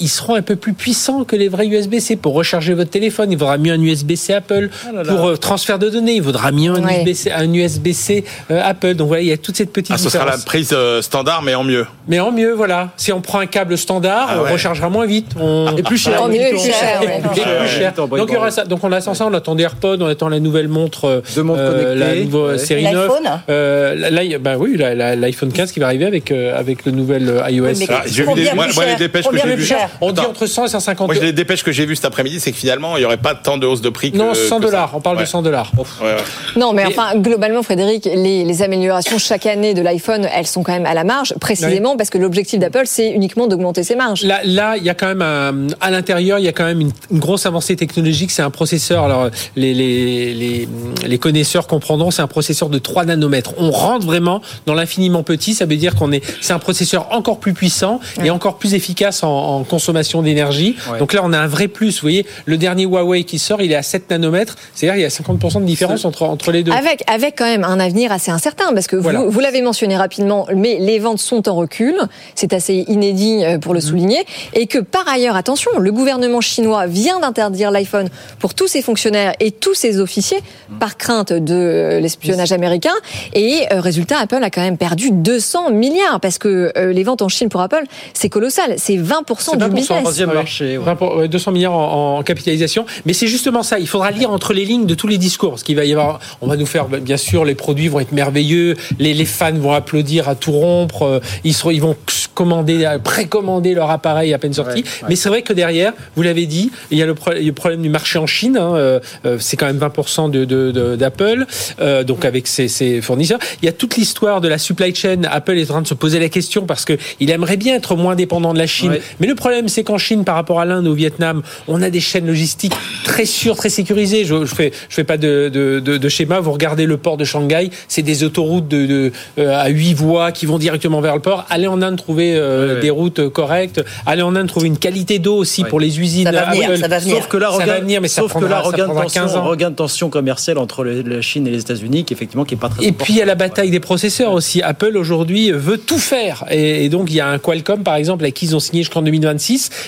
ils seront un peu plus puissants que les vrais USB-C pour recharger votre téléphone. Il vaudra mieux un USB-C Apple Ah là là. pour euh, transfert de données. Il vaudra mieux un Ouais. USB-C, euh, Apple. Donc voilà, il y a toute cette petite Ah, ce sera la prise euh, standard, mais en mieux. Mais en mieux, voilà. Si on prend un câble standard, Ah on rechargera moins vite. On... Et plus cher. Et plus cher, ouais. Et plus Ouais, cher. ouais. Donc il y aura ça. Donc on attend ça, on attend des AirPods, on attend la nouvelle montre, euh, Deux montres euh, la nouvelle Ouais. série L'iPhone 9. Euh, là, là, il y a- bah oui, l'iPhone 15 qui va arriver avec euh, avec le nouvel iOS. Oui, mais Alors, j'ai vu des, plus moi, moi, les dépêches que j'ai plus vues. Cher on dit entre 100 et 150 Moi, les dépêches que j'ai vues cet après-midi, c'est que finalement, il n'y aurait pas tant de hausse de prix que. Non, 100 que ça. dollars. On parle de Ouais. 100 dollars. Ouais, ouais. Non, mais enfin, globalement, Frédéric, les, les améliorations chaque année de l'iPhone, elles sont quand même à la marge, précisément parce que l'objectif d'Apple, c'est uniquement d'augmenter ses marges. Là, là, il y a quand même un, à l'intérieur, il y a quand même une, une grosse avancée technologique. C'est un processeur. Alors, les, les, les, les connaisseurs comprendront, c'est un processeur de 3 nanomètres. On rentre vraiment dans l'infiniment petit. Ça veut dire qu'on est, c'est un processeur encore plus puissant et encore plus efficace en, en consommation d'énergie. Ouais. Donc là, on a un vrai plus. Vous voyez, le dernier Huawei qui sort, il est à 7 nanomètres. C'est-à-dire, il y a 50% de différence entre, entre les deux. Avec, avec quand même un avenir assez incertain, parce que Voilà. vous, vous l'avez mentionné rapidement, mais les ventes sont en recul, c'est assez inédit euh, pour le souligner, et que par ailleurs, attention, le gouvernement chinois vient d'interdire l'iPhone pour tous ses fonctionnaires et tous ses officiers par crainte de l'espionnage américain, et euh, résultat, Apple a quand même perdu 200 milliards, parce que euh, les ventes en Chine pour Apple, c'est colossal, c'est 20%, du business. Troisième Ouais. marché. ouais. 20 pour- ouais, 200 milliards en, en capitalisation. Mais c'est justement ça. Il faudra lire entre les lignes de tous les discours. Parce qu'il va y avoir, on va nous faire, bien sûr, les produits vont être merveilleux. Les, les fans vont applaudir à tout rompre. euh, Ils seront, ils vont commander, précommander leur appareil à peine sorti. Ouais, ouais. Mais c'est vrai que derrière, vous l'avez dit, il y a le, pro- il y a le problème du marché en Chine. hein, euh, euh, c'est quand même 20% de, de, de- d'Apple. euh, donc avec ses, ses fournisseurs. Il y a toute l'histoire de la supply chain. Apple est en train de se poser la question parce que il aimerait bien être moins dépendant de la Chine. Ouais. Mais le problème, c'est qu'en Chine, par rapport à l'Inde ou au Vietnam, on a des chaînes logistiques très sûres, très sécurisées. Je, je fais, je fais pas de, de, de, de schéma. Vous regardez le port de Shanghai, c'est des autoroutes de, de, euh, à huit voies qui vont directement vers le port. Allez en Inde trouver euh, Ouais, ouais. des routes correctes. Allez en Inde trouver une qualité d'eau aussi Ouais. pour les usines. Ça va venir, Apple. ça va venir. Sauf que là, Ça va regain, venir, mais ça sauf que prendra- là, ça regain de prendra 15 tension, ans. regain de tension commerciale entre le- la Chine et les États-Unis, qui effectivement qui est pas très Et important. puis il y a la bataille des processeurs aussi. Apple aujourd'hui veut tout faire. Et, et donc il y a un Qualcomm par exemple avec qui ils ont signé jusqu'en 2026.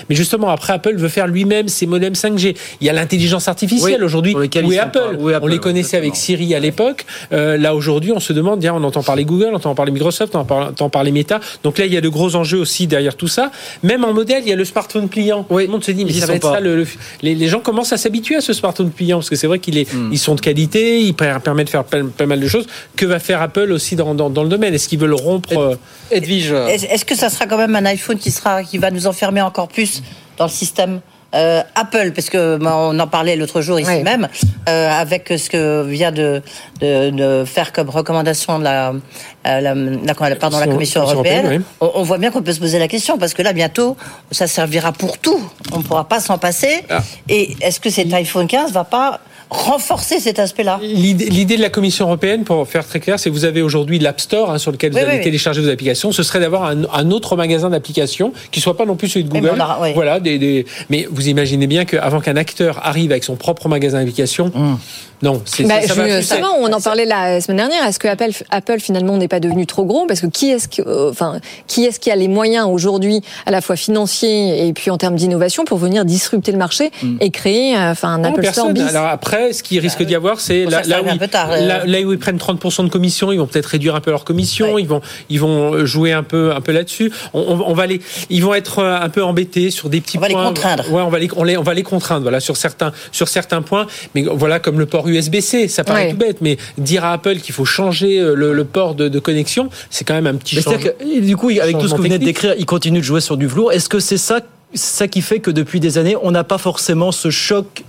Mais justement après Apple veut faire lui-même ses modems 5G. Il y a l'intelligence artificielle Oui, aujourd'hui. Où est Apple, pas- où est Apple, On les connaissait avec. Siri à l'époque. Euh, là aujourd'hui on se demande, on entend parler Google, on entend parler Microsoft, on entend parler Meta. Donc là il y a de gros enjeux aussi derrière tout ça. Même en modèle il y a le smartphone pliant. Oui, Tout le monde se dit mais ça va être pas. ça. Le, le- les, les gens commencent à s'habituer à ce smartphone pliant parce que c'est vrai qu'il est, Hmm. ils sont de qualité, ils per- permettent de faire pas, pas mal de choses. Que va faire Apple aussi dans, dans, dans le domaine? Est-ce qu'ils veulent rompre euh, Edwige, Est-ce est-ce que ça sera quand même un iPhone qui sera qui va nous enfermer encore plus dans le système euh, Apple, parce que bah, on en parlait l'autre jour ici Oui. même, euh, avec ce que vient de, de, de faire comme recommandation de la, euh, la, la- pardon, la Commission européenne, on voit bien qu'on peut se poser la question, parce que là, bientôt, ça servira pour tout. On ne pourra pas s'en passer. Ah. Et est-ce que cet iPhone 15 va pas renforcer cet aspect-là L'idée de la Commission européenne, pour faire très clair, c'est que vous avez aujourd'hui l'App Store hein, sur lequel vous Oui, allez oui, oui. télécharger vos applications. Ce serait d'avoir un, un autre magasin d'applications qui soit pas non plus celui de Google. Voilà, des, des- mais vous imaginez bien qu'avant qu'un acteur arrive avec son propre magasin d'applications, non, c'est Bah, ça, ça va- justement, on en parlait la semaine dernière. Est-ce que Apple, Apple finalement n'est pas devenu trop gros? Parce que qui est-ce qui, euh, enfin, qui est-ce qui a les moyens aujourd'hui, à la fois financiers et puis en termes d'innovation, pour venir disrupter le marché et créer, euh, enfin, un Non, Apple Store personne. bis? Alors après, ce qui risque d'y avoir, c'est là, où ils, peu tard, euh. là, là où ils prennent 30% de commission, ils vont peut-être réduire un peu leur commission, Ouais. ils vont ils vont jouer un peu un peu là-dessus. On, on- on va les ils vont être euh, un peu embêtés sur des petits On va les points. contraindre. Ouais, on va les on, les on va les contraindre voilà sur certains sur certains points, mais voilà comme le port USB-C, ça paraît Ouais. tout bête, mais dire à Apple qu'il faut changer euh, le, le port de, de connexion, c'est quand même un petit Mais que, du coup, avec tout ce que vous venez de décrire, il continue de jouer sur du velours. Est-ce que c'est ça, ça qui fait que depuis des années, on n'a pas forcément ce choc euh,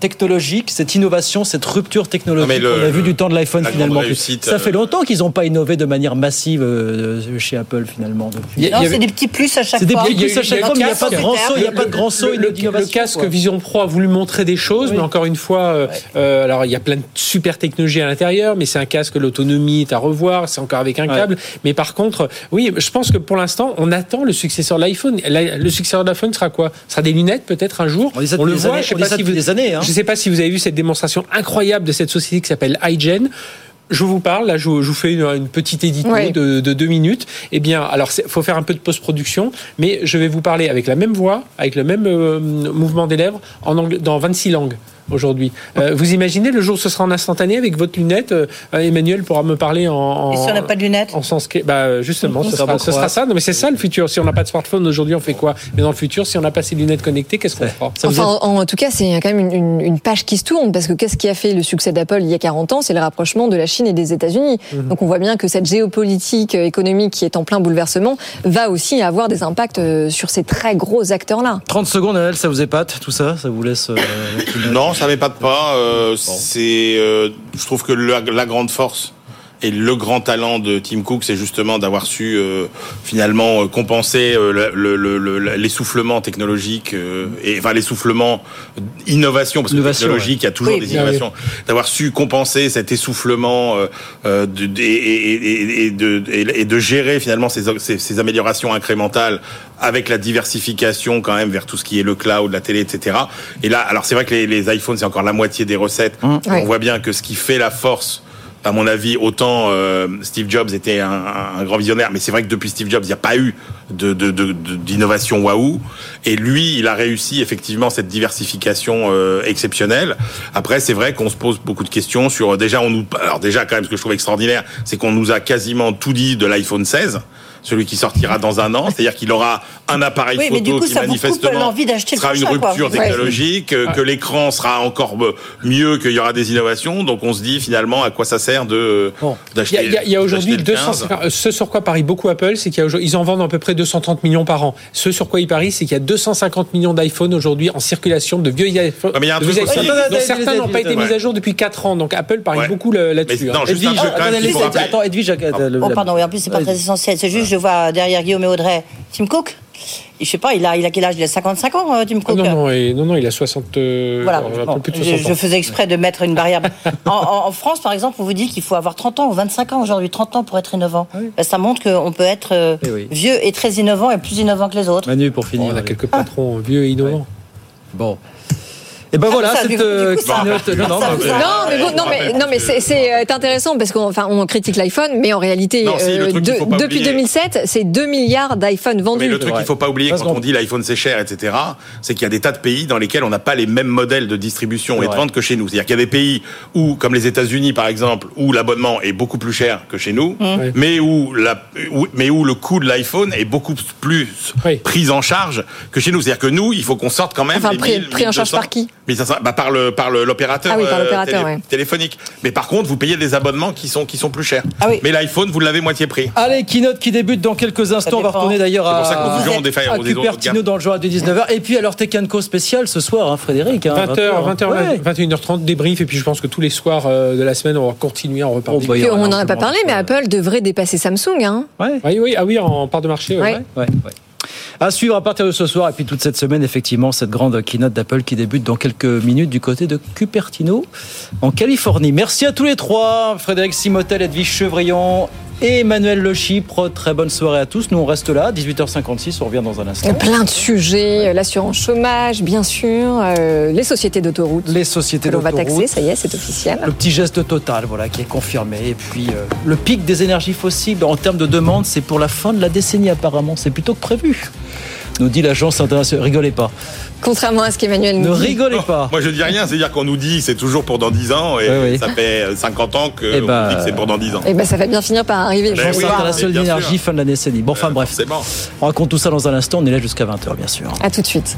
technologique, cette innovation, cette rupture technologique qu'on a vu du temps de l'iPhone finalement. réussite, ça euh, fait longtemps qu'ils n'ont pas innové de manière massive euh, chez Apple finalement. depuis. Non, c'est des petits plus à chaque C'est des fois. petits plus à chaque fois, mais il n'y a pas de grand saut, il n'y a pas de grand saut le, le- d'innovation. le casque quoi. Vision Pro a voulu montrer des choses, mais encore une fois, euh, euh, alors il y a plein de super technologies à l'intérieur, mais c'est un casque, l'autonomie est à revoir, c'est encore avec un Ouais. câble. Mais par contre, oui, je pense que pour l'instant, on attend le successeur de l'iPhone. Le successeur de l'iPhone sera quoi? Ce sera des lunettes peut-être un jour? On le voit. je sais pas si vous, des années, hein. je sais pas si vous avez vu cette démonstration incroyable de cette société qui s'appelle iGen. Je vous parle, là, je vous, fais une, petite édito de deux minutes. Eh bien, alors, il faut faire un peu de post-production, mais je vais vous parler avec la même voix, avec le même euh, mouvement des lèvres, en anglais, dans 26 langues. Aujourd'hui. Euh, vous imaginez le jour où ce sera en instantané avec votre lunette euh, Emmanuel pourra me parler en. en Et si on n'a pas de lunettes En sens que, bah justement, ce sera, ce sera ça. Non, mais c'est ça le futur. Si on n'a pas de smartphone aujourd'hui, on fait quoi? Mais dans le futur, si on n'a pas ces lunettes connectées, qu'est-ce qu'on fera? Enfin, en, en tout cas, c'est quand même une, une- une page qui se tourne parce que qu'est-ce qui a fait le succès d'Apple il y a 40 ans? C'est le rapprochement de la Chine et des États-Unis. Mhm. Donc on voit bien que cette géopolitique euh, économique qui est en plein bouleversement va aussi avoir des impacts euh, sur ces très gros acteurs-là. 30 secondes, Annelle, ça vous épate, tout ça? Ça vous laisse. euh, Non, ça m'épate pas. euh, C'est, euh, je trouve que la, la grande force et le grand talent de Tim Cook, c'est justement d'avoir su euh, finalement euh, compenser euh, le- le- le- l'essoufflement technologique euh, et enfin l'essoufflement innovation parce que technologique, il y a toujours Oui, des innovations. D'avoir su compenser cet essoufflement euh, euh, de, et, et- et- de, et- de gérer finalement ces, ces, ces améliorations incrémentales avec la diversification quand même vers tout ce qui est le cloud, la télé, etc. Et là, alors c'est vrai que les, les iPhones c'est encore la moitié des recettes. Mmh. On voit bien que ce qui fait la force à mon avis, autant euh, Steve Jobs était un, grand visionnaire, mais c'est vrai que depuis Steve Jobs, il n'y a pas eu de, de, de- d'innovation waouh. Et lui, il a réussi effectivement cette diversification euh, exceptionnelle. Après, c'est vrai qu'on se pose beaucoup de questions sur déjà on nous, alors déjà quand même ce que je trouve extraordinaire, c'est qu'on nous a quasiment tout dit de l'iPhone 16 celui qui sortira dans un an, c'est-à-dire qu'il aura un appareil Oui, mais du photo coup, qui ça vous coupe manifestement sera une prochain, quoi. rupture Ouais. technologique, euh, que l'écran sera encore mieux, qu'il y aura des innovations. Donc on se dit finalement à quoi ça sert de d'acheter. il y a- il y a aujourd'hui d'acheter le 200. 15. euh, Ce sur quoi parie beaucoup Apple, c'est qu'il y a aujourd'hui- ils en vendent à peu près 230 millions par an. Ce sur quoi ils parient, c'est qu'il y a 250 millions d'iPhone aujourd'hui en circulation de vieux iPhone. mais il y a un truc aussi- dont certains n'ont pas été mis ouais. à jour depuis 4 ans. Donc Apple parie Ouais. beaucoup là- là-dessus. Mais hein. non, juste Edwige, attends, Edwige, euh, le- Oh, pardon, en plus, c'est pas très essentiel. C'est juste, je vois derrière Guillaume et Audrey, Tim Cook. Je sais pas, il a, il a quel âge? Il a 55 ans, euh, Tim Ah Cook? Non, non, et- non, non, il a 60. euh, Voilà. Bon, plus de je, 60 ans. je faisais exprès de mettre une barrière. en, en- en France, par exemple, on vous dit qu'il faut avoir 30 ans ou 25 ans aujourd'hui, 30 ans pour être innovant. Ben, ça montre qu'on peut être euh, Eh oui. vieux et très innovant et plus innovant que les autres. Manu, pour finir. On a allez. quelques patrons vieux et innovants. Bon. Et ben voilà, cette euh, Non, mais- a- Non, mais bon, non, mais, non, mais c'est, euh, intéressant parce qu'on enfin, on critique l'iPhone, mais en réalité, Non, si, le euh, truc de- depuis oublier. 2007, c'est 2 milliards d'iPhone vendus. Mais le truc qu'il faut pas oublier quand on dit l'iPhone c'est cher, etc., c'est qu'il y a des tas de pays dans lesquels on n'a pas les mêmes modèles de distribution et de vente que chez nous. C'est-à-dire qu'il y a des pays où, comme les États-Unis par exemple, où l'abonnement est beaucoup plus cher que chez nous, Ouais. mais où la, où- mais où le coût de l'iPhone est beaucoup plus Oui. pris en charge que chez nous. C'est-à-dire que nous, il faut qu'on sorte quand même. Enfin, les pris- 1000, pris en charge 1200, par qui? 1500, bah, par le par le- l'opérateur Ah oui, euh, ouais. téléphonique. Mais par contre, vous payez des abonnements qui sont qui sont plus chers. Ah oui. Mais l'iPhone, vous l'avez moitié prix. Allez, keynote qui débute dans quelques instants. On va retourner d'ailleurs à, à autres Cupertino dans le journal de 19h. Et puis alors Tech Co spécial ce soir, hein, Frédéric. hein, 20h, 20h, Ouais. 21h30, débrief, et puis je pense que tous les soirs euh, de la semaine, on va continuer à en reparler. Oh, bah, on n'en a pas parlé, mais de- Apple devrait dépasser Samsung. Hein. Ouais. Oui, oui, ah oui, en part de marché. ouais. À suivre à partir de ce soir et puis toute cette semaine, effectivement, cette grande keynote d'Apple qui débute dans quelques minutes du côté de Cupertino, en Californie. Merci à tous les trois, Frédéric Simotel, Edwige Chevrillon et Emmanuel Le Chypre. Très bonne soirée à tous. Nous, on reste là, 18h56, on revient dans un instant. Plein de sujets, l'assurance chômage, bien sûr, euh, les sociétés d'autoroute Les sociétés que l'on va d'autoroute. taxer, ça y est, c'est officiel. Le petit geste total, voilà, qui est confirmé. Et puis, euh, le pic des énergies fossiles en termes de demande, c'est pour la fin de la décennie apparemment. C'est plutôt que prévu. Nous dit l'agence internationale. Rigolez pas. Contrairement à ce qu'Emmanuel Ne nous dit. rigolez pas. Moi je dis rien, c'est-à-dire qu'on nous dit c'est toujours pour dans 10 ans et Oui, oui. ça fait 50 ans qu'on Eh ben, dit que c'est pour dans 10 ans. Eh ben, ça va bien finir par arriver. je Ben Agence oui, crois. internationale bien d'énergie, fin de la décennie. Bon, enfin bref. C'est bon. On raconte tout ça dans un instant. On est là jusqu'à 20h, bien sûr. À tout de suite.